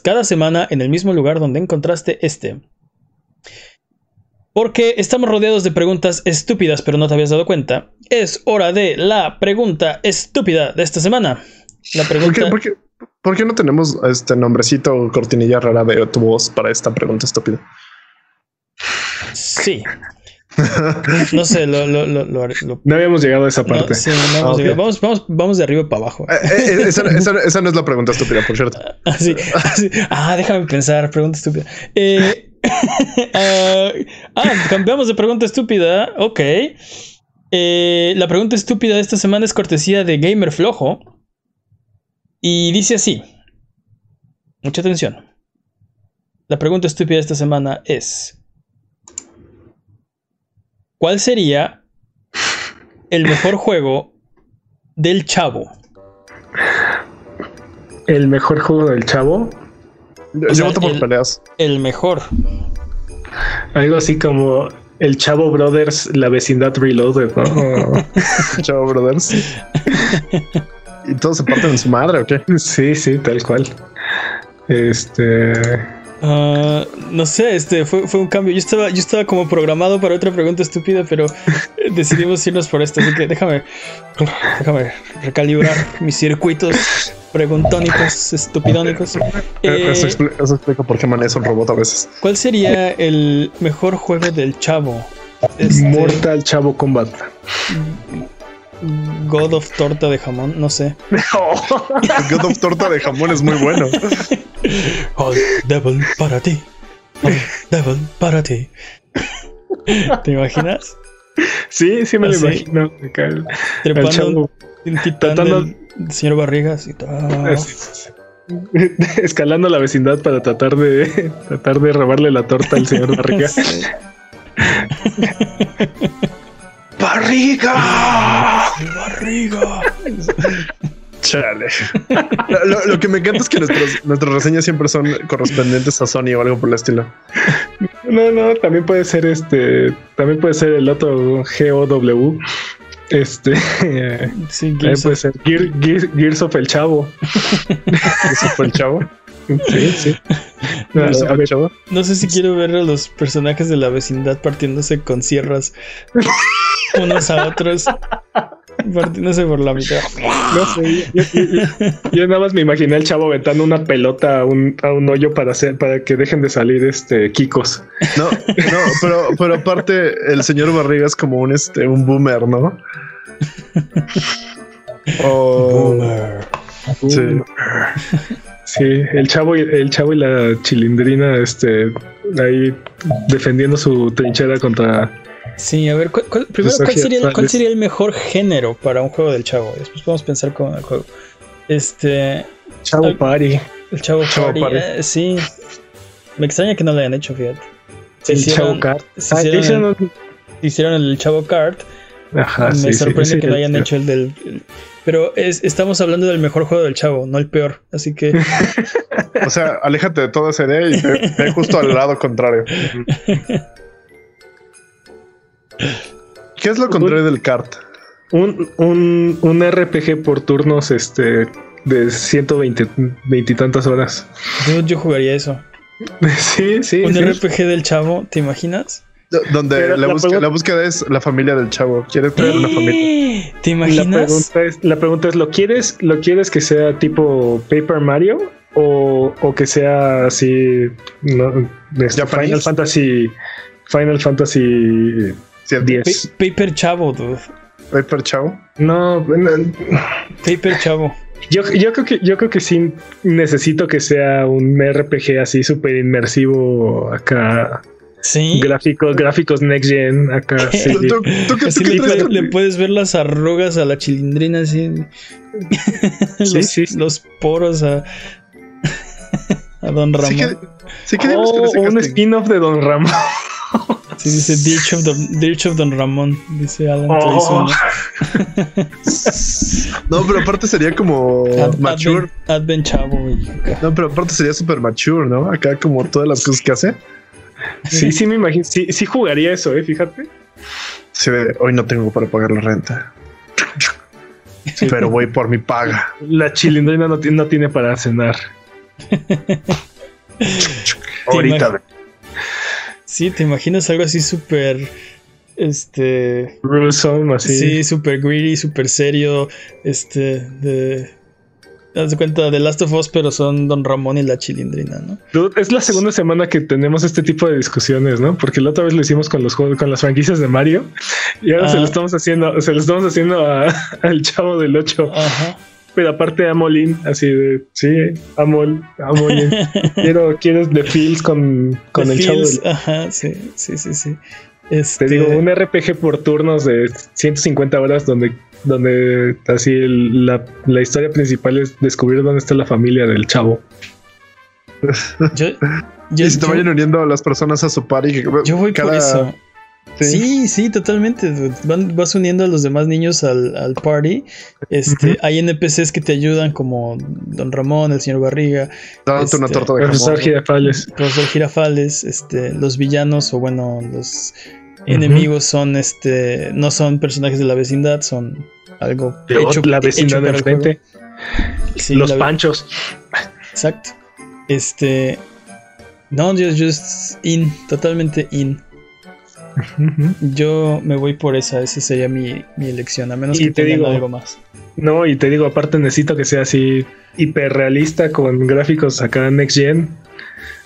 cada semana en el mismo lugar donde encontraste este. Porque estamos rodeados de preguntas estúpidas, pero no te habías dado cuenta. Es hora de la pregunta estúpida de esta semana. La ¿Por qué, por qué- por qué no tenemos este nombrecito o cortinilla rara de tu voz para esta pregunta estúpida? Sí. No sé, lo. lo, lo, lo- No habíamos llegado a esa no, parte. sí, no hemos Ah, vamos, vamos, vamos de arriba para abajo. Eh, eh, esa, esa- esa no es la pregunta estúpida, por cierto. Así, así. Ah, déjame pensar, pregunta estúpida. Eh, ah, ah, cambiamos de pregunta estúpida. Ok. Eh, la pregunta estúpida de esta semana es cortesía de Gamer Flojo. Y dice así. Mucha atención. La pregunta estúpida de esta semana es. ¿Cuál sería el mejor juego del chavo? El mejor juego del chavo. Yo, O yo sea, voto por el- peleas. El mejor. Algo así como el Chavo Brothers, la vecindad Reloaded, ¿no? Chao, brothers. ¿Y todos se parten en su madre o qué? sí, sí, tal cual. Este. Ah, no sé, este fue, fue un cambio. Yo estaba, yo estaba como programado para otra pregunta estúpida, pero eh, decidimos irnos por esta. Así que déjame, déjame recalibrar mis circuitos preguntónicos, estupidónicos. Eh, eso, expli- eso explica por qué maneja un robot a veces. ¿Cuál sería el mejor juego del chavo? Este, Mortal Chavo Combat. God of Torta de jamón, no sé. El God of Torta de jamón es muy bueno. All Devil para ti. All Devil para ti. ¿Te imaginas? sí, sí me lo Ah, imagino. el- el Trepando chavo. un titán Tratando- del señor Barrigas y tal. Así, Escalando la vecindad para tratar de tratar de robarle la torta al señor Barriga. ¡Barriga! Barriga. Chale. Lo, que me encanta es que nuestros, nuestras reseñas siempre son correspondientes a Sony o algo por el estilo. No, no, también puede ser este, también puede ser el otro GOW. Este, también Sí, Gears puede of- ser Gear- Gear- Gears of el Chavo. Eso fue el chavo. Sí, sí. No, a ver, sé si quiero ver a los personajes de la vecindad partiéndose con sierras unos a otros. sé por la mitad. No sé, yo, nada más me imaginé al chavo aventando una pelota a un, a un hoyo para hacer, para que dejen de salir este Kikos. No, no, pero, pero aparte el señor Barriga es como un este un boomer, ¿no? boomer. Sí. Sí, el chavo y el chavo y la chilindrina, este, ahí defendiendo su trinchera contra. Sí, a ver, primero, ¿cuál sería, ¿cuál sería, el mejor género para un juego del chavo? Después podemos pensar con el juego. Este. Chavo Party. El Chavo, Party. Eh, sí. Me extraña que no lo hayan hecho, fíjate. el Chavo Kart. Ah, hicieron, hicieron, el Chavo Kart. Ajá, Me sorprende que no hayan hecho el del. Pero es, estamos hablando del mejor juego del chavo, no el peor. Así que. o sea, aléjate de toda esa idea y ve, justo al lado contrario. ¿Qué es lo contrario del kart? Un, un, un RPG por turnos este de 120 y tantas horas. Yo, yo jugaría eso. Sí, sí. Un RPG del chavo, ¿te imaginas? Donde la, búsqueda, es la familia del chavo. ¿Quieres traer una familia? ¿Te imaginas? La pregunta es, la pregunta es ¿lo quieres, ¿lo quieres que sea tipo Paper Mario? O, o que sea así no, este, Final Fantasy Final Fantasy 10. Paper Chavo, dude. Paper Chavo. No, Paper Chavo. Yo, yo, creo que yo creo que sí necesito que sea un RPG así súper inmersivo acá Sí. Gráficos, gráficos next gen acá. Sí. le, puedes ver las arrugas a la chilindrina así. los, los poros a, a Don Ramón. Sí que, oh, un spin-off de Don Ramón. Sí, dice Dirch of, Don, of Don Ramón, dice Alan oh. No, pero aparte sería como mature. Advent, Chavo. No, pero aparte sería super mature, ¿no? Acá como todas las cosas que hace. Sí, sí, me imagino. Sí, sí jugaría eso, ¿eh? Fíjate. Sí, hoy no tengo para pagar la renta. Pero voy por mi paga. La chilindrina no, no tiene para cenar. Ahorita. Sí, te imaginas algo así súper. Este. así. Sí, súper greedy, súper serio. Este. De das cuenta de Last of Us, pero son Don Ramón y la Chilindrina, ¿no? Es la segunda semana que tenemos este tipo de discusiones, ¿no? Porque la otra vez lo hicimos con los juegos, con las franquicias de Mario y ahora se lo ah. estamos haciendo, se lo estamos haciendo al chavo del 8. Ajá. Pero aparte a Molin, así de sí, Amol, Amolín. quiero, quiero The Feels con, con el chavo del... Ajá, sí, sí, sí, sí. Te digo, este un RPG por turnos de 150 horas donde, donde así la, historia principal es descubrir dónde está la familia del chavo. Yo, y si te vayan uniendo a las personas a su party. Yo voy por eso. ¿Sí? sí, totalmente. vas uniendo a los demás niños al, party. Este, Hay NPCs que te ayudan, como Don Ramón, el señor Barriga. Dándote una este, torta de Profesor Girafales. Profesor Girafales, este, los villanos, o bueno, los enemigos son este. no son personajes de la vecindad, son algo hecho, la vecindad de frente. los panchos. Exacto. Este. No, just, just in, totalmente in. Yo me voy por esa, esa sería mi, elección, a menos que te diga algo más. No, y te digo, aparte necesito que sea así hiperrealista con gráficos acá Next Gen.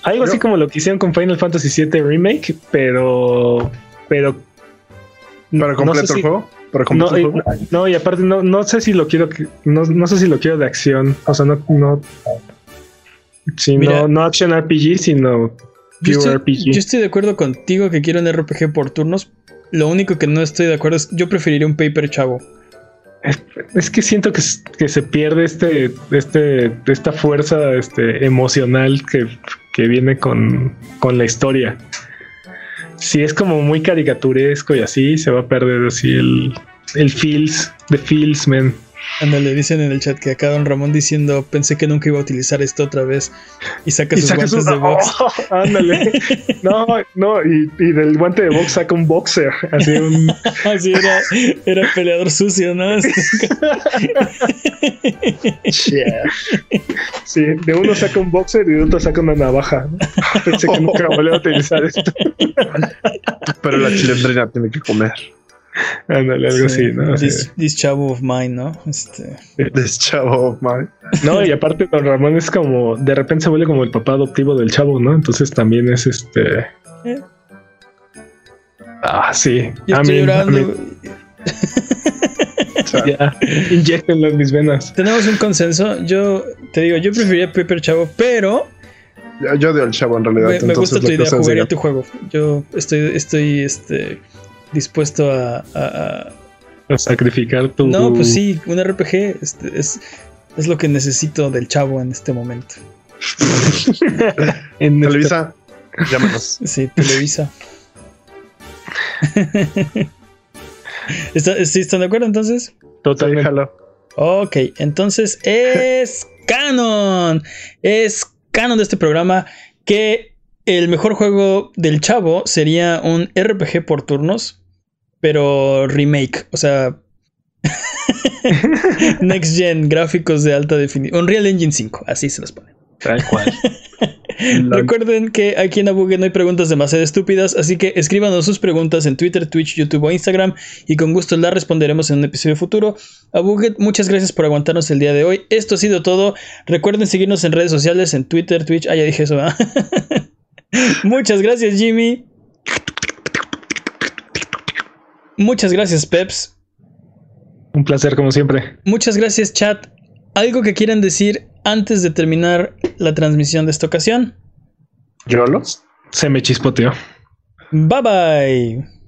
Algo así como lo que hicieron con Final Fantasy VII Remake, pero. Pero. ¿Para completo el juego? ¿Para no, juego? no, y aparte no, no sé si lo quiero. No, no sé si lo quiero de acción. O sea, no. no Sí, no, no action RPG, sino yo estoy, de acuerdo contigo que quiero un RPG por turnos. Lo único que no estoy de acuerdo es yo preferiría un paper chavo. Es, que siento que, se pierde este, este, esta fuerza este, emocional que, viene con, con, la historia. Si es como muy caricaturesco y así, se va a perder así el, el feels, the feels, man. Le dicen en el chat que acá Don Ramón diciendo pensé que nunca iba a utilizar esto otra vez y saca sus guantes de box. ándale. no, no, y, del guante de box saca un boxer. Así un. así era, era peleador sucio, ¿no? sí, de uno saca un boxer y de otro saca una navaja. Pensé que nunca iba a utilizar esto. Pero la chilendrina tiene que comer. Ándale, algo Sí, así, ¿no? This, this chavo of mine, ¿no? Este, This chavo, man. de- No, y aparte Don Ramón es como, de repente se vuelve como el papá adoptivo del chavo, ¿no? Entonces también es este... Eh. Ah, sí. yo A estoy mí- a llorando. inyectenlo en mis venas. Tenemos un consenso. Yo te digo, yo preferiría Paper Chavo, pero Yo, odio al chavo en realidad. me, me gusta tu idea. Jugaría tu juego. Yo estoy, estoy este, dispuesto a, a- sacrificar tu... No, pues sí, un RPG este, es, es lo que necesito del chavo en este momento. En este- Televisa, llámanos. Sí, Televisa. ¿Está- ¿Sí están de acuerdo entonces? Totalmente. Déjalo. Ok, entonces es canon. Es canon de este programa que el mejor juego del chavo sería un RPG por turnos, pero remake. O sea, Next Gen, gráficos de alta definición. Unreal Engine 5, así se los pone. Tal cual. Recuerden que aquí en Abuget no hay preguntas demasiado estúpidas, así que escríbanos sus preguntas en Twitter, Twitch, YouTube o Instagram y con gusto las responderemos en un episodio futuro. Abuget, muchas gracias por aguantarnos el día de hoy. Esto ha sido todo. Recuerden seguirnos en redes sociales, en Twitter, Twitch. Ah, ya dije eso. ¿verdad? muchas gracias, Jimmy. Muchas gracias, Peps. Un placer como siempre. Muchas gracias, chat. ¿Algo que quieran decir antes de terminar la transmisión de esta ocasión? ¿Yolos? Se me chispoteó. Bye bye.